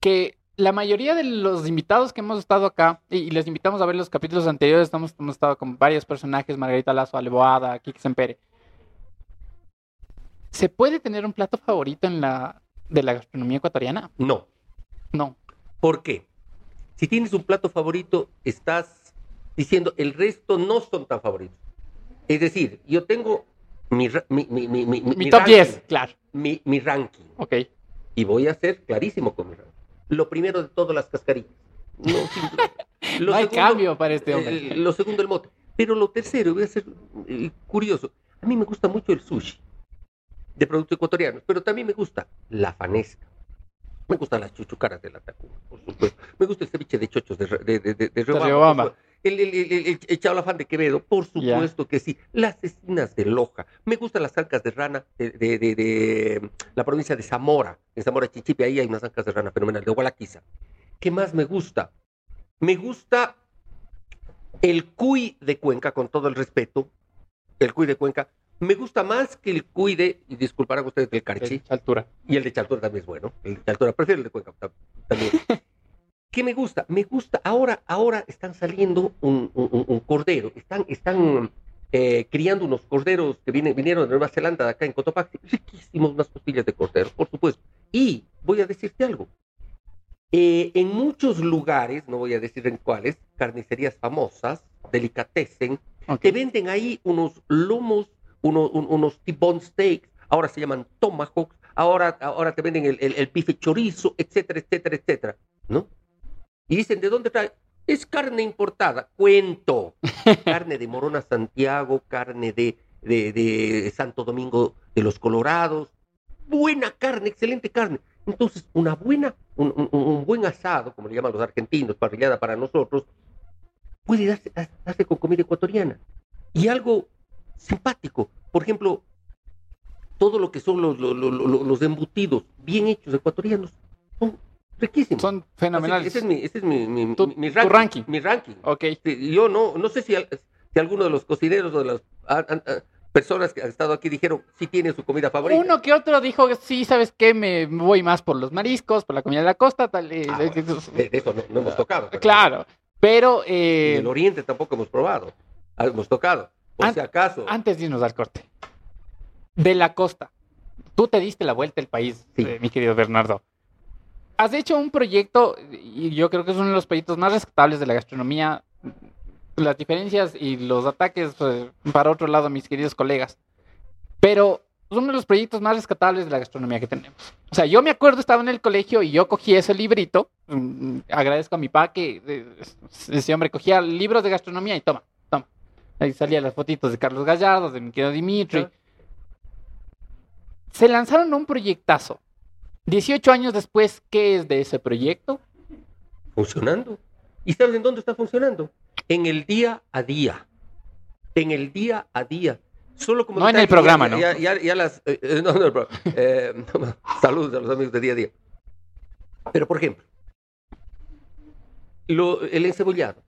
Que la mayoría de los invitados que hemos estado acá, y, y les invitamos a ver los capítulos anteriores, estamos, hemos estado con varios personajes, Margarita Lazo, Aleboada, Kiki Sempere. ¿Se puede tener un plato favorito en la, de la gastronomía ecuatoriana? No. No. ¿Por qué? Si tienes un plato favorito, estás diciendo el resto no son tan favoritos. Es decir, yo tengo mi, top ranking, 10, claro. Mi, mi ranking. Ok. Y voy a ser clarísimo con mi ranking. Lo primero de todo, las cascarillas. No. Lo no hay segundo, cambio para este hombre. eh, lo segundo, el mote. Pero lo tercero, voy a ser eh, curioso. A mí me gusta mucho el sushi de productos ecuatorianos, pero también me gusta la fanesca. Me gustan las chuchucaras de la Tacuna, por supuesto. Me gusta el ceviche de chochos de, de, de, de, de. El, el, el, el, el de Quevedo, por supuesto que sí. Las cecinas de Loja. Me gustan las ancas de rana de, de, de, de la provincia de Zamora. En Zamora Chichipe, ahí hay unas ancas de rana fenomenal, de Gualaquiza. ¿Qué más me gusta? Me gusta el cuy de Cuenca, con todo el respeto. El cuy de Cuenca. Me gusta más que el cuy de, y disculparán ustedes, del Carchi. De altura. Y el de Chaltura también es bueno. El de Chaltura, prefiero el de Cuenca tam- también. ¿Qué me gusta? Me gusta, ahora, ahora están saliendo un, un- cordero, están, están eh, criando unos corderos que vinieron de Nueva Zelanda, de acá en Cotopaxi, riquísimos, unas costillas de cordero, por supuesto. Y voy a decirte algo, Eh, en muchos lugares, no voy a decir en cuáles, carnicerías famosas, delicatessen, te venden ahí unos lomos, unos, un- unos T-bone steaks, ahora se llaman tomahawks, ahora, ahora te venden el, el, el bife chorizo, etcétera, etcétera, etcétera, ¿no? Y dicen, ¿de dónde trae? Es carne importada. Cuento. carne de Morona Santiago, carne de, de, de Santo Domingo de los Colorados. Buena carne, excelente carne. Entonces, una buena, un, un- un buen asado, como le llaman los argentinos, parrillada para nosotros, puede darse, darse con comida ecuatoriana. Y algo simpático, por ejemplo, todo lo que son los, los, los- los- los embutidos bien hechos ecuatorianos son riquísimos. Son fenomenales. Ese es mi, ese es mi, mi- Tu- mi- ranking. Mi ranking. Ok. Sí, Yo no, no sé si, si alguno de los cocineros o de las ah, ah, ah, personas que han estado aquí dijeron si tiene su comida favorita. Uno que otro dijo, sí, ¿sabes qué? Me voy más por los mariscos, por la comida de la costa, tal. eh, Ah, eh, bueno, de eso no, no hemos tocado. pero- Claro, pero eh, el oriente tampoco hemos probado. Ah, Hemos tocado. Por si acaso. antes de irnos al corte, de la costa, tú te diste la vuelta al país, Sí. eh, mi querido Bernardo. Has hecho un proyecto, y yo creo que es uno de los proyectos más rescatables de la gastronomía, las diferencias y los ataques eh, para otro lado, mis queridos colegas. Pero es uno de los proyectos más rescatables de la gastronomía que tenemos. O sea, yo me acuerdo, estaba en el colegio y yo cogí ese librito. mm, agradezco a mi papá que eh, ese hombre cogía libros de gastronomía y toma, toma. Ahí salían las fotitos de Carlos Gallardo, de mi querido Dimitri. Se lanzaron a un proyectazo. 18 años después, ¿qué es de ese proyecto? funcionando. ¿Y sabes en dónde está funcionando? En el día a día. En el día a día. Solo como No en el programa, ya- ¿no? Ya, las. eh, no, no, pero, saludos a los amigos de día a día. Pero, por ejemplo, lo- el encebollado.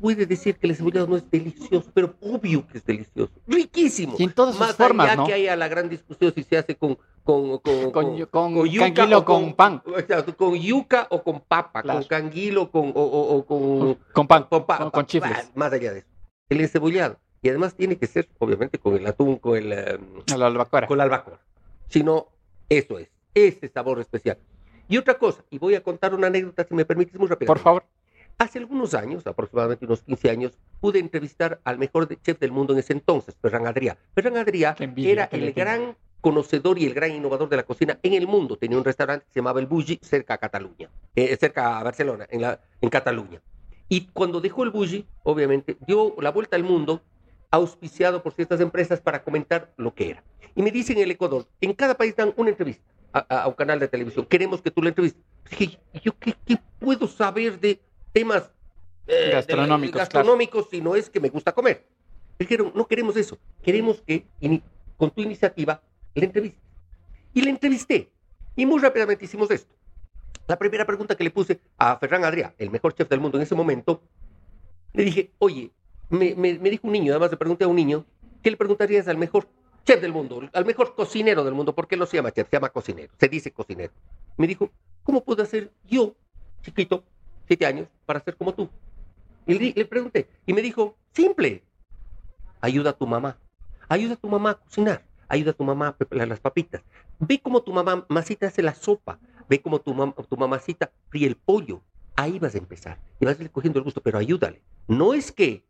Puede decir que el encebollado no es delicioso, pero obvio que es delicioso. Riquísimo. Y en todas sus Más formas, allá ¿no? que haya la gran discusión si se hace con con con, Con, con, yuca canguilo o con pan. exacto, con yuca o con papa, Claro. con canguilo con, o, o- o con, Con pan. con, pa- con- chifles. Más allá de eso. El encebollado. Y además tiene que ser, obviamente, con el atún, con el, A la con la albacoa. Si no, eso es. Ese sabor especial. Y otra cosa, y voy a contar una anécdota, si me permites, muy rápido. Por favor. Hace algunos años, aproximadamente unos 15 años, pude entrevistar al mejor chef del mundo en ese entonces, Ferran Adrià. Ferran Adrià envidia era el gran conocedor y el gran innovador de la cocina en el mundo. Tenía un restaurante que se llamaba El Bulli cerca a Cataluña, eh, cerca a Barcelona, en, la, en Cataluña. Y cuando dejó el Bulli, obviamente, dio la vuelta al mundo auspiciado por ciertas empresas para comentar lo que era. Y me dicen en el Ecuador, en cada país dan una entrevista a, a- a un canal de televisión. Queremos que tú la entrevistes. Dije, ¿yo qué, qué puedo saber de temas eh, de- Gastronómicos, gastronómicos si no es que me gusta comer? Dijeron, no queremos eso. Queremos que con tu iniciativa la entrevistes. Y la entrevisté. Y muy rápidamente hicimos esto. La primera pregunta que le puse a Ferran Adrià, el mejor chef del mundo en ese momento, le dije, oye, me, me- me dijo un niño, además le pregunté a un niño, ¿qué le preguntarías al mejor chef del mundo, al mejor cocinero del mundo? ¿Por qué no se llama chef? Se llama cocinero, se dice cocinero. Me dijo, ¿cómo puedo hacer yo, chiquito, siete años, para ser como tú? Y le, pregunté, y me dijo, simple, ayuda a tu mamá, ayuda a tu mamá a cocinar, ayuda a tu mamá a preparar las papitas, ve cómo tu mamá mamacita hace la sopa, ve cómo tu, mam- tu mamacita fríe el pollo, ahí vas a empezar, y vas a ir cogiendo el gusto, pero ayúdale, no es que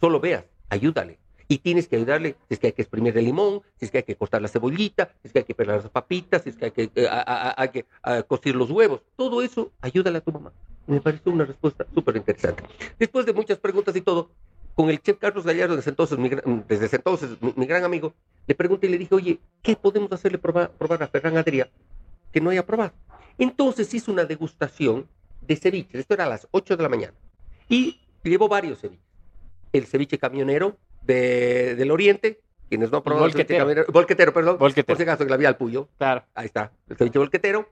solo veas, ayúdale. Y tienes que ayudarle si es que hay que exprimir el limón, si es que hay que cortar la cebollita, si es que hay que pelar las papitas, si es que hay que, eh, a- a- a- que ah, cocir los huevos. Todo eso, ayúdale a tu mamá. Me pareció una respuesta súper interesante. Después de muchas preguntas y todo, con el chef Carlos Gallardo, desde entonces, mi, desde ese entonces, mi, mi gran amigo, le pregunté y le dije, oye, ¿qué podemos hacerle probar, probar a Ferran Adrià que no haya probado? Entonces hizo una degustación de ceviches. Esto era a las 8 de la mañana. Y llevó varios ceviches. El ceviche camionero de- del Oriente, quienes no han probado el ceviche camionero, volquetero, perdón, Volquetero. por si acaso, en la vía al Puyo, Claro. ahí está, el ceviche volquetero.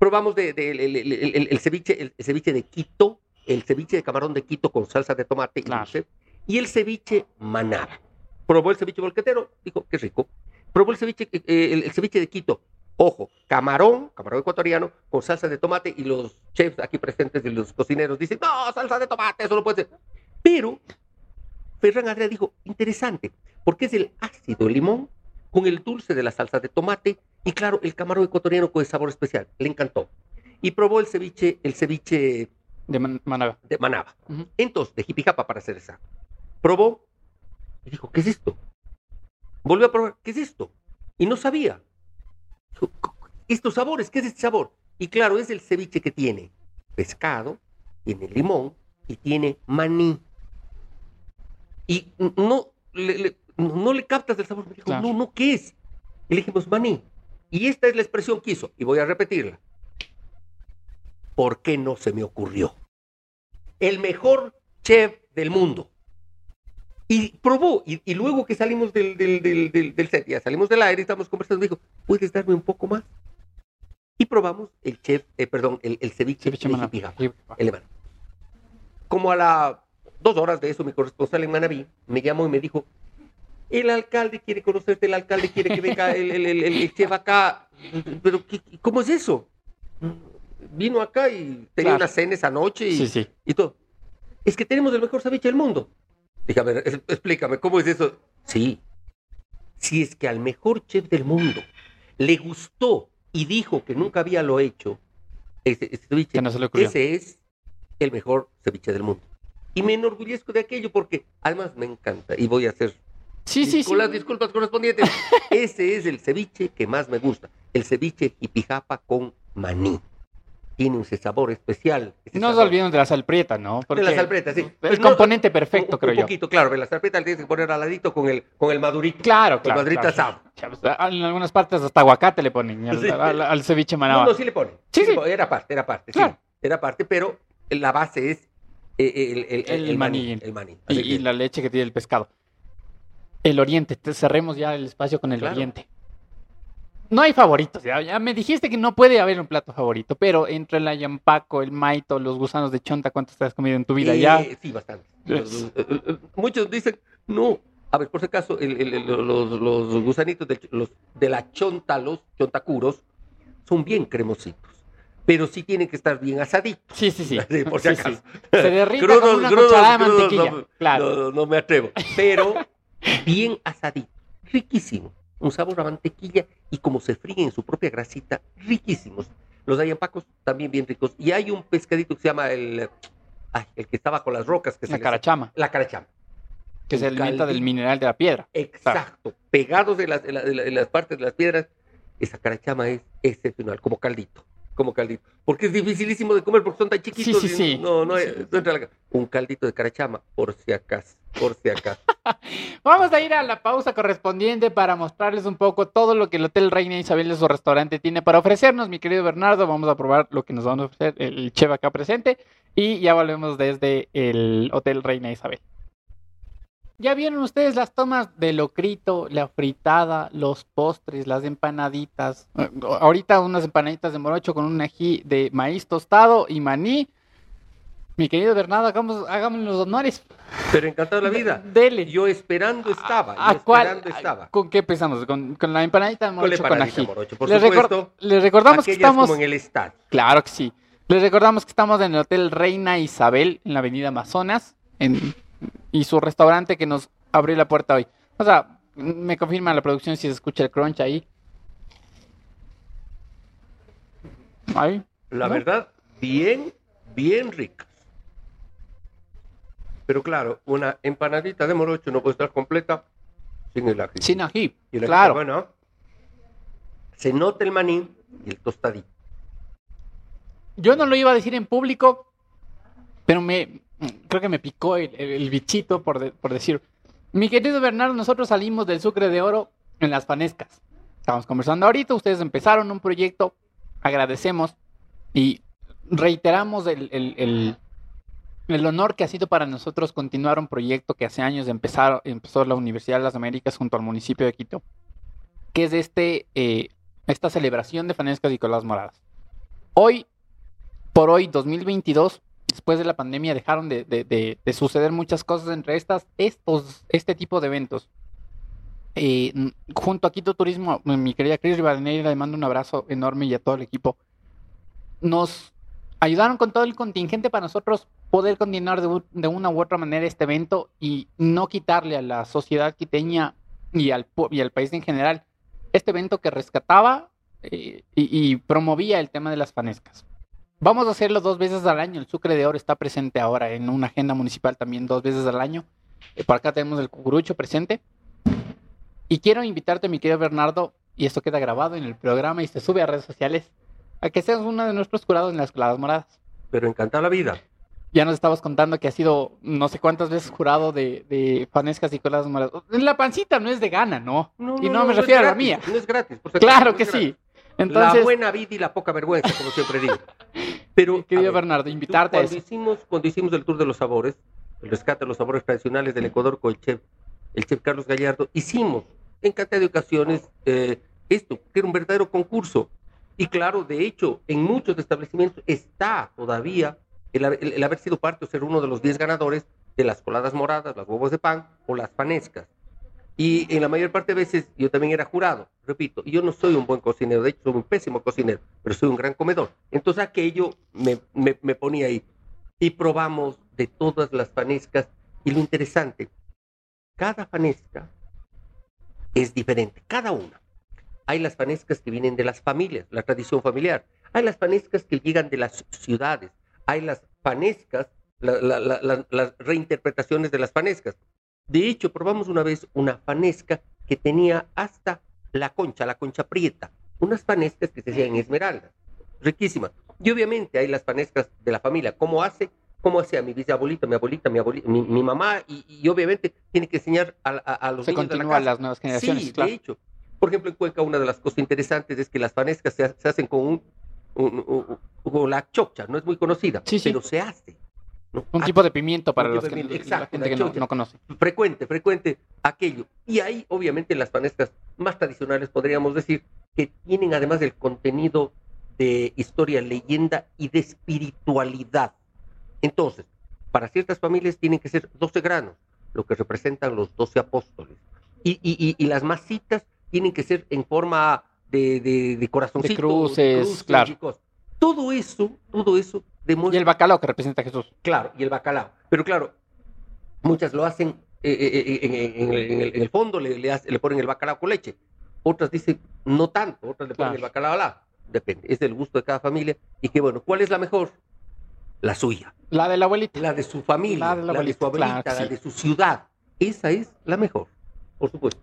Probamos de, de- el, ceviche, el, ceviche de Quito, el ceviche de camarón de Quito con salsa de tomate y Claro. y el ceviche manaba. Probó el ceviche volquetero, dijo, qué rico. Probó el ceviche, eh, el, el ceviche de Quito, ojo, camarón, camarón ecuatoriano, con salsa de tomate, y los chefs aquí presentes y los cocineros dicen, no, salsa de tomate, eso no puede ser. Pero Ferran Adrià dijo, interesante, porque es el ácido limón con el dulce de la salsa de tomate y claro, el camarón ecuatoriano con el sabor especial. Le encantó. y probó el ceviche, el ceviche De Man- Manaba. de Manaba. Entonces, de Jipijapa para ser esa. Probó y dijo, ¿qué es esto? Volvió a probar, ¿qué es esto? Y no sabía. ¿Estos sabores? ¿Qué es este sabor? Y claro, es el ceviche que tiene pescado, tiene limón y tiene maní. Y no le, le- no le captas el sabor. Me dijo, Claro. no, no, ¿qué es? Y le dijimos, maní. Y esta es la expresión que hizo, y voy a repetirla. ¿Por qué no se me ocurrió? El mejor chef del mundo. Y probó, y, y luego que salimos del, del, del, del, set, ya salimos del aire, estamos conversando, me dijo, ¿puedes darme un poco más? Y probamos el chef, eh, perdón, el, el ceviche, Ceviche de el. Como a las dos horas de eso, mi corresponsal en Manabí me llamó y me dijo, el alcalde quiere conocerte, el alcalde quiere que venga el, el, el, el chef acá. Pero, ¿qué- ¿cómo es eso? Vino acá y tenía Claro. una cena esa noche y, Sí, sí. y todo. Es que tenemos el mejor ceviche del mundo. Es- explícame, ¿cómo es eso? Sí. Si es que al mejor chef del mundo le gustó y dijo que nunca había lo hecho, ese, ese ceviche, no ese es el mejor ceviche del mundo. Y me enorgullezco de aquello porque además me encanta y voy a hacer Sí, sí, sí. con las disculpas correspondientes. Ese es el ceviche que más me gusta. El ceviche jipijapa con maní. Tiene un sabor especial. ese No nos olvidemos de la salprieta, ¿no? De la salprieta, sí. El no, componente perfecto, un, creo un yo. poquito, claro, la salprieta la tienes que poner al ladito con el, con el madurito. Claro, claro. madrita claro. asado. Pues, En algunas partes hasta aguacate le ponen al, Sí. al- al ceviche No, manaba. no, sí le ponen. Sí, Sí sí. Era parte, era parte. sí. Claro. Era parte, pero la base es eh, el, el, el, El maní. El maní. y, la leche que tiene el pescado. El oriente, te- cerremos ya el espacio con el Claro. oriente. No hay favoritos, ya, ya me dijiste que no puede haber un plato favorito, pero entre el ayampaco, el maito, los gusanos de chonta, ¿cuántos te has comido en tu vida? Eh, ya. Sí, bastante. Eh, eh, eh, Muchos dicen, no. A ver, por si acaso, el- el- el- los, los gusanitos de, los, de la chonta, los chontacuros, son bien cremositos. Pero sí tienen que estar bien asaditos. Sí, sí, sí. Por si Sí, sí. acaso. Se derrita Crudos, con una cucharada de mantequilla. no, claro. No, no me atrevo. Pero bien asadito. Riquísimo. Un sabor a mantequilla y como se fríe en su propia grasita, riquísimos. Los ayampacos también bien ricos. Y hay un pescadito que se llama el, ay, el que está bajo las rocas. Que se La le- carachama, La carachama. que se alimenta del mineral de la piedra. Exacto. Pegados de las, la- de las partes de las piedras, esa carachama es excepcional, como caldito. Como caldito. Porque es dificilísimo de comer porque son tan chiquitos. sí, y sí. No, no, Sí. no entra la- Un caldito de carachama, por si acaso. Por si acaso. Vamos a ir a la pausa correspondiente para mostrarles un poco todo lo que el Hotel Reina Isabel de su restaurante tiene para ofrecernos, mi querido Bernardo. Vamos a probar lo que nos van a ofrecer el chef acá presente y ya volvemos desde el Hotel Reina Isabel. Ya vieron ustedes las tomas de locrito, la fritada, los postres, las empanaditas. Ahorita unas empanaditas de morocho con un ají de maíz tostado y maní. Mi querido Bernardo, hagamos, hagamos los honores. Pero encantado de la vida. Dele. Yo esperando estaba. ¿A yo cuál- esperando estaba. ¿Con qué empezamos? ¿Con, con la empanadita de Con la morocho con empanadita ají? morocho, por les, recor- supuesto. les recordamos que estamos... como en el estadio. Claro que sí. Les recordamos que estamos en el Hotel Reina Isabel, en la avenida Amazonas, en... y su restaurante que nos abrió la puerta hoy. O sea, me confirma la producción si se escucha el crunch ahí. Ahí. La ¿No? verdad, bien, bien ricas. Pero claro, una empanadita de morocho no puede estar completa sin el ají. Sin ají. Y el ají, Claro. Bueno, se nota el maní y el tostadito. Yo no lo iba a decir en público, pero me creo que me picó el, el- el bichito por, de- por decir. Mi querido Bernardo, nosotros salimos del Sucre de Oro en las Fanescas. Estamos conversando ahorita, ustedes empezaron un proyecto, agradecemos y reiteramos el, el- el- el honor que ha sido para nosotros continuar un proyecto que hace años empezaron, empezó la Universidad de las Américas junto al municipio de Quito, que es este, eh, esta celebración de Fanescas y Colas Moradas. Hoy, por hoy, 2022, después de la pandemia, dejaron de, de- de- de suceder muchas cosas entre estas, estos, este tipo de eventos. N- junto a Quito Turismo, mi querida Cris Rivadeneira, le mando un abrazo enorme y a todo el equipo. Nos ayudaron con todo el contingente para nosotros poder continuar de, una u otra manera este evento y no quitarle a la sociedad quiteña y al, y al país en general este evento que rescataba eh, y, y promovía el tema de las fanescas. Vamos a hacerlo dos veces al año. El Sucre de Oro está presente ahora en una agenda municipal también dos veces al año. Eh, por acá tenemos el cucurucho presente. Y quiero invitarte, mi querido Bernardo, y esto queda grabado en el programa y se sube a redes sociales, a que seas uno de nuestros jurados en las coladas moradas. Pero encantado la vida. Ya nos estabas contando que ha sido no sé cuántas veces jurado de, de fanescas y coladas moradas. En la pancita no es de gana, ¿no? y no, me es refiero a la gratis, mía. No es gratis. por Claro no que gratis. sí. Entonces, La buena vida y la poca vergüenza, como siempre digo. Pero, querido a ver, Bernardo, invitarte a cuando eso. hicimos, cuando hicimos el tour de los sabores, el rescate de los sabores tradicionales del Ecuador con el chef, el chef Carlos Gallardo, hicimos en cantidad de ocasiones eh, esto, que era un verdadero concurso. Y claro, de hecho, en muchos establecimientos está todavía el, el- el haber sido parte o ser uno de los 10 ganadores de las coladas moradas, las huevos de pan o las panescas. Y en la mayor parte de veces yo también era jurado, repito, yo no soy un buen cocinero, de hecho soy un pésimo cocinero, pero soy un gran comedor. Entonces aquello me, me- me ponía ahí. Y probamos de todas las panescas. Y lo interesante, cada panesca es diferente, cada una. Hay las panescas que vienen de las familias, la tradición familiar. Hay las panescas que llegan de las ciudades. Hay las panescas, la- la- la- la- las reinterpretaciones de las panescas. De hecho, probamos una vez una panesca que tenía hasta la concha, la concha prieta. Unas panescas que se hacían en esmeralda. Riquísimas. Y obviamente hay las panescas de la familia. ¿Cómo hace? ¿Cómo hacía mi bisabuelita, mi abuelita, mi, abueli- mi, mi mamá? Y, y obviamente tiene que enseñar a, a- a los Se niños de la continúa casa. las nuevas generaciones, Sí, claro. de hecho. Por ejemplo, en Cuenca una de las cosas interesantes es que las panescas se, ha- se hacen con un, un- un- un- con la chocha, no es muy conocida, Sí, sí. pero se hace. ¿No? Un Ah, tipo de pimiento para los que, de la gente la que no, no conoce. frecuente, frecuente aquello. Y ahí, obviamente, las panescas más tradicionales, podríamos decir, que tienen además del contenido de historia, leyenda y de espiritualidad. Entonces, para ciertas familias tienen que ser 12 granos, lo que representan los 12 apóstoles. Y, y- y- y las masitas tienen que ser en forma de, de, de corazoncito, cruces, claro. y cosas. Todo eso, todo eso Y el bacalao que representa a Jesús. Claro, y el bacalao. Pero claro, muchas lo hacen eh, eh, eh, en, en- en el, en el fondo, le, le, hace- le ponen el bacalao con leche. Otras dicen no tanto, otras le ponen Claro. el bacalao al lado. Depende, es del gusto de cada familia. Y que bueno, ¿cuál es la mejor? La suya, La de la abuelita. la de su familia, La de la la de su abuelita, claro abuelita, la sí. de su ciudad. Esa es la mejor, por supuesto.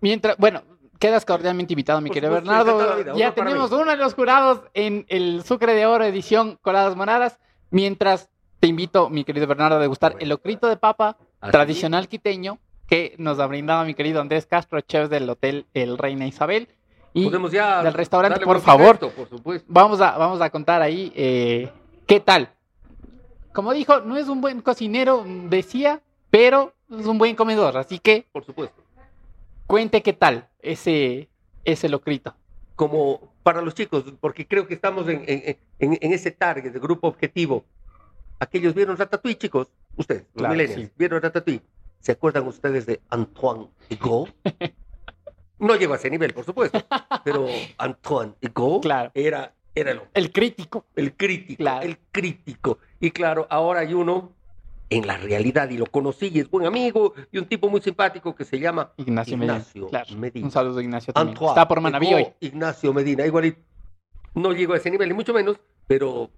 Mientras, bueno, quedas cordialmente invitado, mi querido Bernardo. vida, Ya tenemos uno de los jurados en el Sucre de Oro edición Coladas Moradas. Mientras te invito, mi querido Bernardo, a degustar el locrito de papa Así tradicional quiteño que nos ha brindado mi querido Andrés Castro, chef del Hotel El Reina Isabel. Y Podemos ya del restaurante, darle por favor. por supuesto. vamos a, vamos a contar ahí eh, qué tal. Como dijo, no es un buen cocinero, decía, pero es un buen comedor. Así que Por supuesto. Cuente qué tal ese, ese locrito. como para los chicos, porque creo que estamos en, en- en- en ese target, de grupo objetivo. Aquellos vieron Ratatouille, chicos, ustedes, los Claro, millennials, sí. vieron Ratatouille. ¿Se acuerdan ustedes de Antoine Hugo? No llegó a ese nivel, por supuesto, pero Antoine Claro. era, era el crítico. el crítico, Claro. el crítico. Y claro, ahora hay uno en la realidad, y lo conocí, y es buen amigo, y un tipo muy simpático que se llama Ignacio, Ignacio Medina. Claro. Medina. Un saludo, Ignacio. También. Antoine Está por Manaví hoy. Ignacio Medina, igualito. No llego a ese nivel, ni mucho menos, pero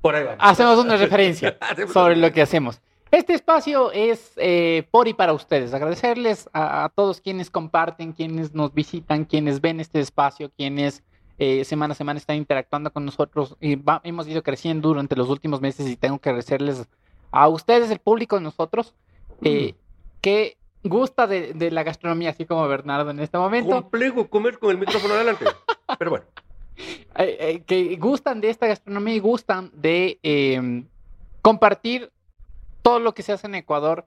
por ahí vamos. Hacemos una referencia sobre lo que hacemos. Este espacio es eh, por y para ustedes. Agradecerles a, a todos quienes comparten, quienes nos visitan, quienes ven este espacio, quienes eh, semana a semana están interactuando con nosotros. Y va- hemos ido creciendo durante los últimos meses y tengo que agradecerles a ustedes, el público, de nosotros, eh, que gusta de, de la gastronomía, así como Bernardo en este momento. Complejo comer con el micrófono adelante. Pero bueno, eh, eh, que gustan de esta gastronomía y gustan de eh, compartir todo lo que se hace en Ecuador,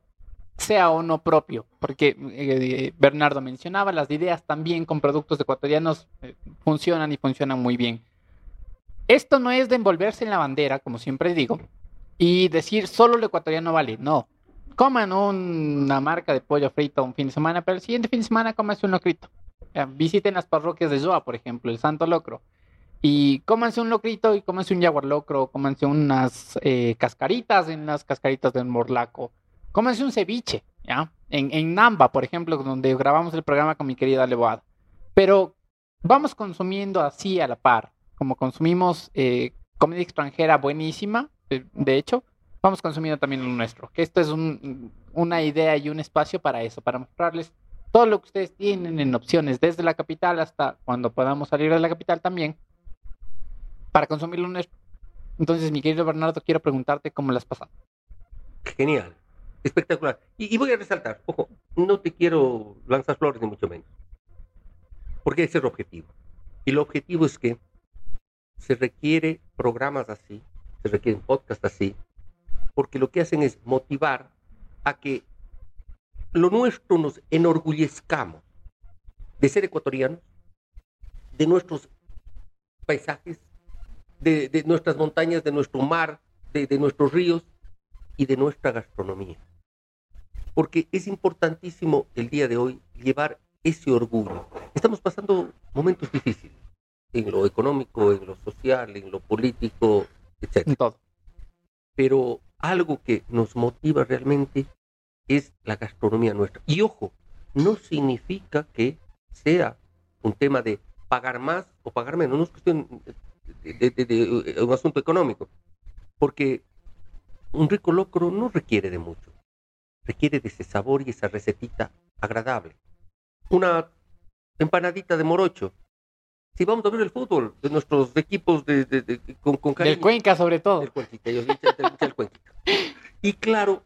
sea o no propio, porque eh, Bernardo mencionaba, las ideas también con productos ecuatorianos funcionan y funcionan muy bien. Esto no es de envolverse en la bandera, como siempre digo, y decir solo lo ecuatoriano vale, no. Coman una marca de pollo frito un fin de semana, pero el siguiente fin de semana coman un locrito. Visiten las parroquias de Joa, por ejemplo, el Santo Locro. Y cómanse un locrito y cómanse un jaguar locro, cómanse unas eh, cascaritas en las cascaritas del Morlaco, cómanse un ceviche, ¿ya? En, en Namba, por ejemplo, donde grabamos el programa con mi querida Leboada. Pero vamos consumiendo así a la par, como consumimos eh, comedia extranjera buenísima, de, de hecho, vamos consumiendo también lo nuestro. Que esto es un- una idea y un espacio para eso, para mostrarles todo lo que ustedes tienen en opciones, desde la capital hasta cuando podamos salir de la capital también, para consumir lo nuestro. Entonces, mi querido Bernardo, quiero preguntarte cómo las pasado. Genial, espectacular. Y, y voy a resaltar, ojo, no te quiero lanzar flores ni mucho menos, porque ese es el objetivo. Y el objetivo es que se requiere programas así, se requieren podcasts así, porque lo que hacen es motivar a que lo nuestro nos enorgullezcamos de ser ecuatorianos, de nuestros paisajes, de, de nuestras montañas, de nuestro mar, de, de nuestros ríos y de nuestra gastronomía. Porque es importantísimo el día de hoy llevar ese orgullo. Estamos pasando momentos difíciles en lo económico, en lo social, en lo político, etc. Todo. Pero algo que nos motiva realmente es la gastronomía nuestra. Y ojo, no significa que sea un tema de pagar más o pagar menos, no es cuestión de, de- de- de- de un asunto económico, porque un rico locro no requiere de mucho, requiere de ese sabor y esa recetita agradable. Una empanadita de morocho. Si vamos a ver el fútbol de nuestros equipos de, de- de- con, con Del cariño, Cuenca, sobre todo. del Cuenquita, yo hincha del- Cuenquita. Y claro,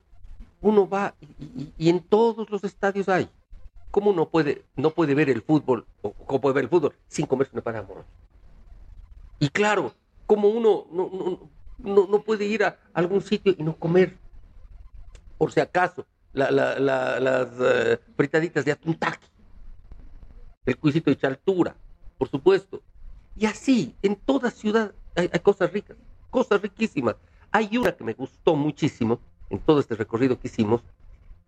uno va y, y- en todos los estadios hay. ¿Cómo uno puede, no puede ver el fútbol, o cómo puede ver el fútbol sin comerse una morocho? Y claro, como uno no, no, no, no puede ir a algún sitio y no comer, por si acaso, la- la- la- las eh, fritaditas de atuntaqui, el cuisito de chaltura, por supuesto. Y así, en toda ciudad hay, hay cosas ricas, cosas riquísimas. Hay una que me gustó muchísimo en todo este recorrido que hicimos,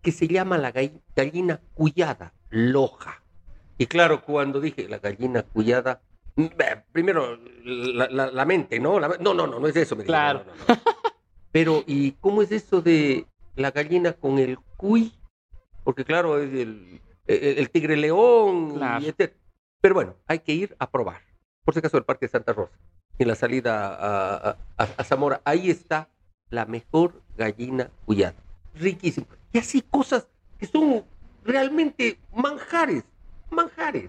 que se llama la gall- gallina cuyada, loja. Y claro, cuando dije la gallina cuyada, primero la, la- la mente, ¿no? La- no, no, no, no es eso. Me Claro. no, no, no. Pero, ¿y cómo es eso de la gallina con el cuy? Porque claro, es el, el- el tigre león, y Claro. Pero bueno, hay que ir a probar. Por si acaso, el Parque de Santa Rosa, en la salida a, a- a- a Zamora, ahí está la mejor gallina cuyada. Riquísimo. Y así cosas que son realmente manjares, manjares.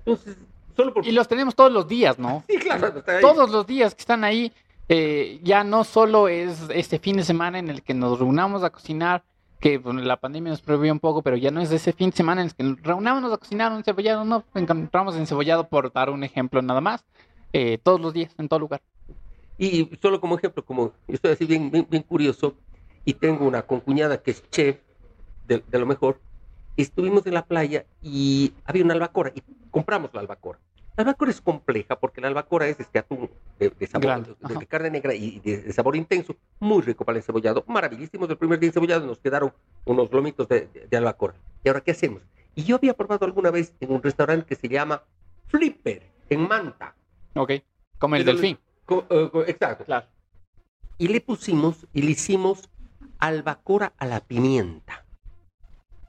Entonces, solo por... Y los tenemos todos los días, ¿no? Sí, claro. Todos los días que están ahí, eh, ya no solo es este fin de semana en el que nos reunamos a cocinar, que bueno, la pandemia nos prohibió un poco, pero ya no es ese fin de semana en el que nos reunámonos a cocinar un cebollado, no, encontramos encebollado por dar un ejemplo nada más, eh, todos los días, en todo lugar. Y solo como ejemplo, como yo estoy así bien, bien, bien curioso y tengo una concuñada que es chef de, de lo mejor, estuvimos en la playa y había una albacora y compramos la albacora. La albacora es compleja porque la albacora es este atún de, de sabor, Grande, de, carne negra y de, de sabor intenso, muy rico para el encebollado, maravillísimo. El primer día encebollado nos quedaron unos lomitos de, albacora. ¿Y ahora qué hacemos? Y yo había probado alguna vez en un restaurante que se llama Flipper, en Manta. Ok, como el Pero- delfín. Co- eh, co- exacto Claro. y le pusimos y le hicimos albacora a la pimienta.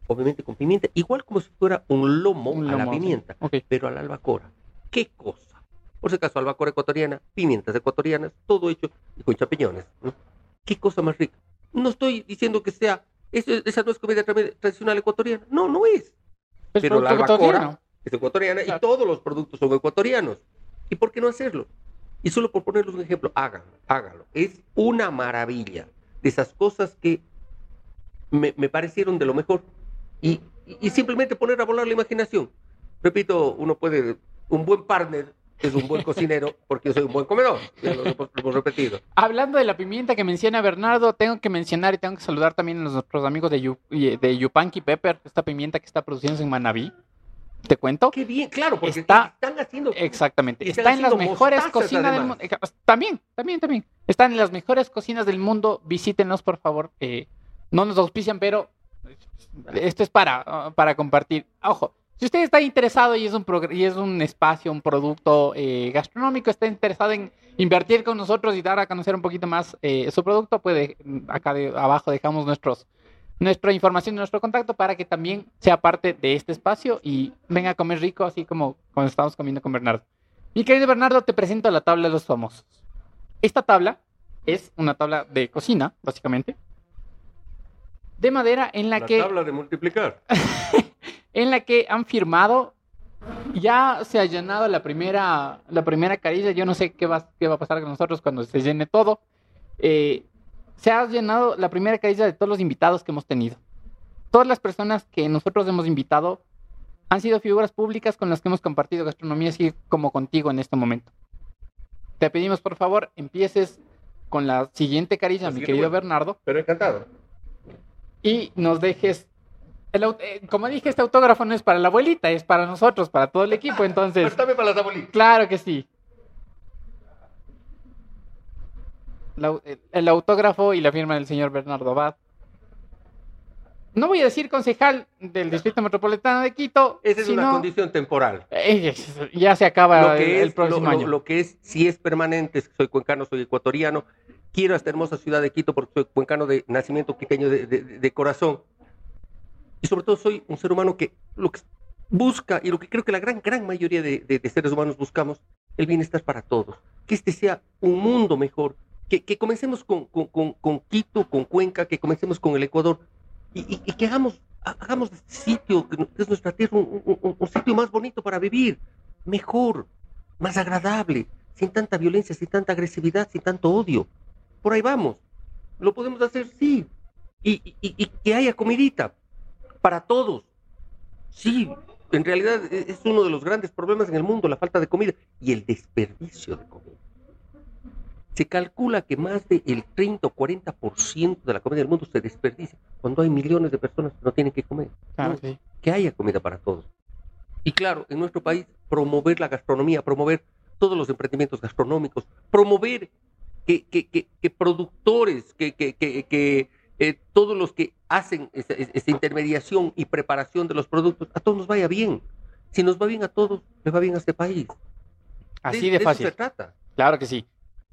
Obviamente con pimienta, igual como si fuera un lomo, Un a la pimienta, Ok. pero a la albacora. ¿Qué cosa? Por si acaso, albacora ecuatoriana, pimientas ecuatorianas, todo hecho con champiñones. ¿no? ¿Qué cosa más rica? No estoy diciendo que sea, eso- esa no es comida tra- tradicional ecuatoriana. No, no es. Es Pero la albacora- ecuatoriano. Es ecuatoriana Claro. y todos los productos son ecuatorianos. ¿Y por qué no hacerlo? Y solo por ponerles un ejemplo, háganlo, háganlo. Es una maravilla de esas cosas que me, me parecieron de lo mejor. Y- y simplemente poner a volar la imaginación. Repito, uno puede, un buen partner es un buen cocinero porque yo soy un buen comedor. Ya lo, hemos- repetido. Hablando de la pimienta que menciona Bernardo, tengo que mencionar y tengo que saludar también a nuestros amigos de, Yu- de Yupanqui Pepper, esta pimienta que está produciéndose en Manabí. ¿Te cuento? Qué bien, claro, porque Está- están haciendo... Exactamente. Están Está en las mejores cocinas del mundo. También, también, también. Están en las mejores cocinas del mundo. Visítenos, por favor. Eh, no nos auspician, pero esto es para, ah, para compartir. Ojo, si usted está interesado y es un, y es un espacio, un producto eh, gastronómico, está interesado en invertir con nosotros y dar a conocer un poquito más eh, su producto, puede, mm, acá de, abajo dejamos nuestros nuestra información, nuestro contacto para que también sea parte de este espacio y venga a comer rico, así como cuando estamos comiendo con Bernardo. Mi querido Bernardo, te presento la tabla de los famosos. Esta tabla es una tabla de cocina, básicamente, de madera en la, La que tabla de multiplicar. en la que han firmado. Ya se ha llenado la primera, la primera carilla. Yo no sé qué va, qué va a pasar con nosotros cuando se llene todo. Eh, se ha llenado la primera carilla de todos los invitados que hemos tenido. Todas las personas que nosotros hemos invitado han sido figuras públicas con las que hemos compartido gastronomía, así como contigo en este momento. Te pedimos, por favor, empieces con la siguiente carilla, La mi siguiente querido. Bernardo Pero encantado. y nos dejes. El eh, como dije, este autógrafo no es para la abuelita, es para nosotros, para todo el equipo. Entonces, Préstame para las abuelitas. claro que sí. La el, el autógrafo y la firma del señor Bernardo Abad. No voy a decir concejal del Distrito Metropolitano de Quito, Esa es una condición temporal. eh, ya se acaba lo el, que el es, próximo lo, año. lo que es, si es permanente, soy cuencano, soy ecuatoriano, quiero a esta hermosa ciudad de Quito porque soy cuencano de nacimiento, quiteño de, de- de corazón. Y sobre todo soy un ser humano que lo que busca, y lo que creo que la gran, gran mayoría de, de- de seres humanos buscamos, el bienestar para todos. Que este sea un mundo mejor. Que, que comencemos con, con- con- con Quito, con Cuenca, que comencemos con el Ecuador. Y, y- y que hagamos, hagamos de este sitio, que es nuestra tierra, un- un- un- sitio más bonito para vivir, mejor, más agradable, sin tanta violencia, sin tanta agresividad, sin tanto odio. Por ahí vamos. Lo podemos hacer, sí. Y- y- y que haya comidita para todos. Sí, en realidad e- es uno de los grandes problemas en el mundo, la falta de comida y el desperdicio de comida. Se calcula que más del 30 o 40% de la comida del mundo se desperdicia cuando hay millones de personas que no tienen que comer Claro no. que sí. que haya comida para todos. Y claro, en nuestro país, promover la gastronomía, promover todos los emprendimientos gastronómicos, promover que, que- que- que productores, que, que- que- que, eh, todos los que hacen esa, esa intermediación y preparación de los productos, a todos nos vaya bien. Si nos va bien a todos, le va bien a este país. Así de eso fácil. se trata. Claro que sí.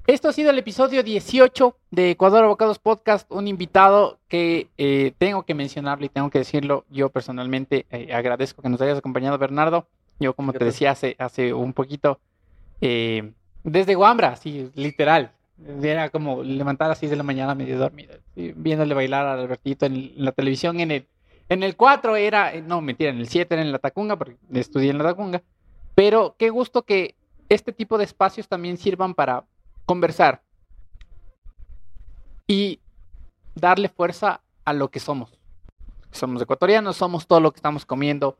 Esto ha sido el episodio 18 de Ecuador Abocados Podcast, un invitado que eh, tengo que mencionarlo y tengo que decirlo. Yo personalmente eh, agradezco que nos hayas acompañado, Bernardo. Yo, como te decía hace, hace un poquito, eh, desde Guambra, así, literal. Era como levantar a las 6 de la mañana medio dormido, así, viéndole bailar a Albertito en, la televisión. En el, en el 4 era, no, mentira, en el 7 era en la Tacunga, porque estudié en la Tacunga. Pero qué gusto que este tipo de espacios también sirvan para conversar y darle fuerza a lo que somos. Somos ecuatorianos, somos todo lo que estamos comiendo,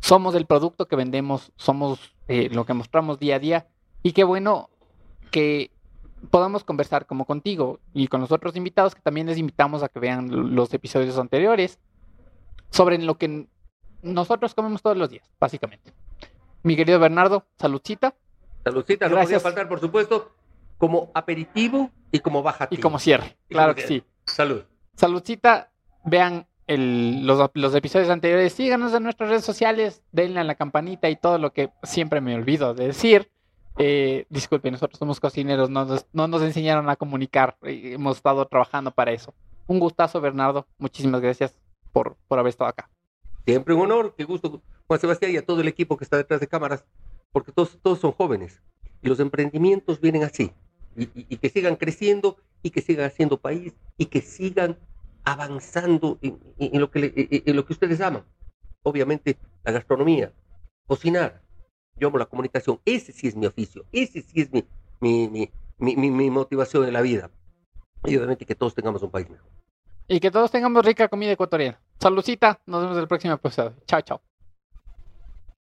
somos el producto que vendemos, somos eh, lo que mostramos día a día. Y qué bueno que podamos conversar como contigo y con los otros invitados que también les invitamos a que vean los episodios anteriores sobre lo que nosotros comemos todos los días, básicamente. Mi querido Bernardo, saludcita Saludcita, no podía faltar, por supuesto, como aperitivo y como bajativo. y como cierre. Y Claro como que cierre. sí. Salud. Saludcita, vean el- los, los episodios anteriores, síganos en nuestras redes sociales, denle a la campanita y todo lo que siempre me olvido de decir. Eh, disculpen, nosotros somos cocineros, no nos, no nos enseñaron a comunicar, eh, hemos estado trabajando para eso. Un gustazo, Bernardo, muchísimas gracias por, por haber estado acá. Siempre un honor, qué gusto, Juan Sebastián, y a todo el equipo que está detrás de cámaras, porque todos, todos son jóvenes. Y los emprendimientos vienen así. Y, que sigan creciendo, y que sigan haciendo país, y que sigan avanzando en, lo, que en lo que ustedes aman. Obviamente, la gastronomía, cocinar. Yo amo la comunicación. Ese sí es mi oficio. Ese sí es mi, mi, mi, mi- motivación en la vida. Y obviamente que todos tengamos un país mejor. Y que todos tengamos rica comida ecuatoriana. Saludcita, nos vemos en el próximo episodio. Chao, chao.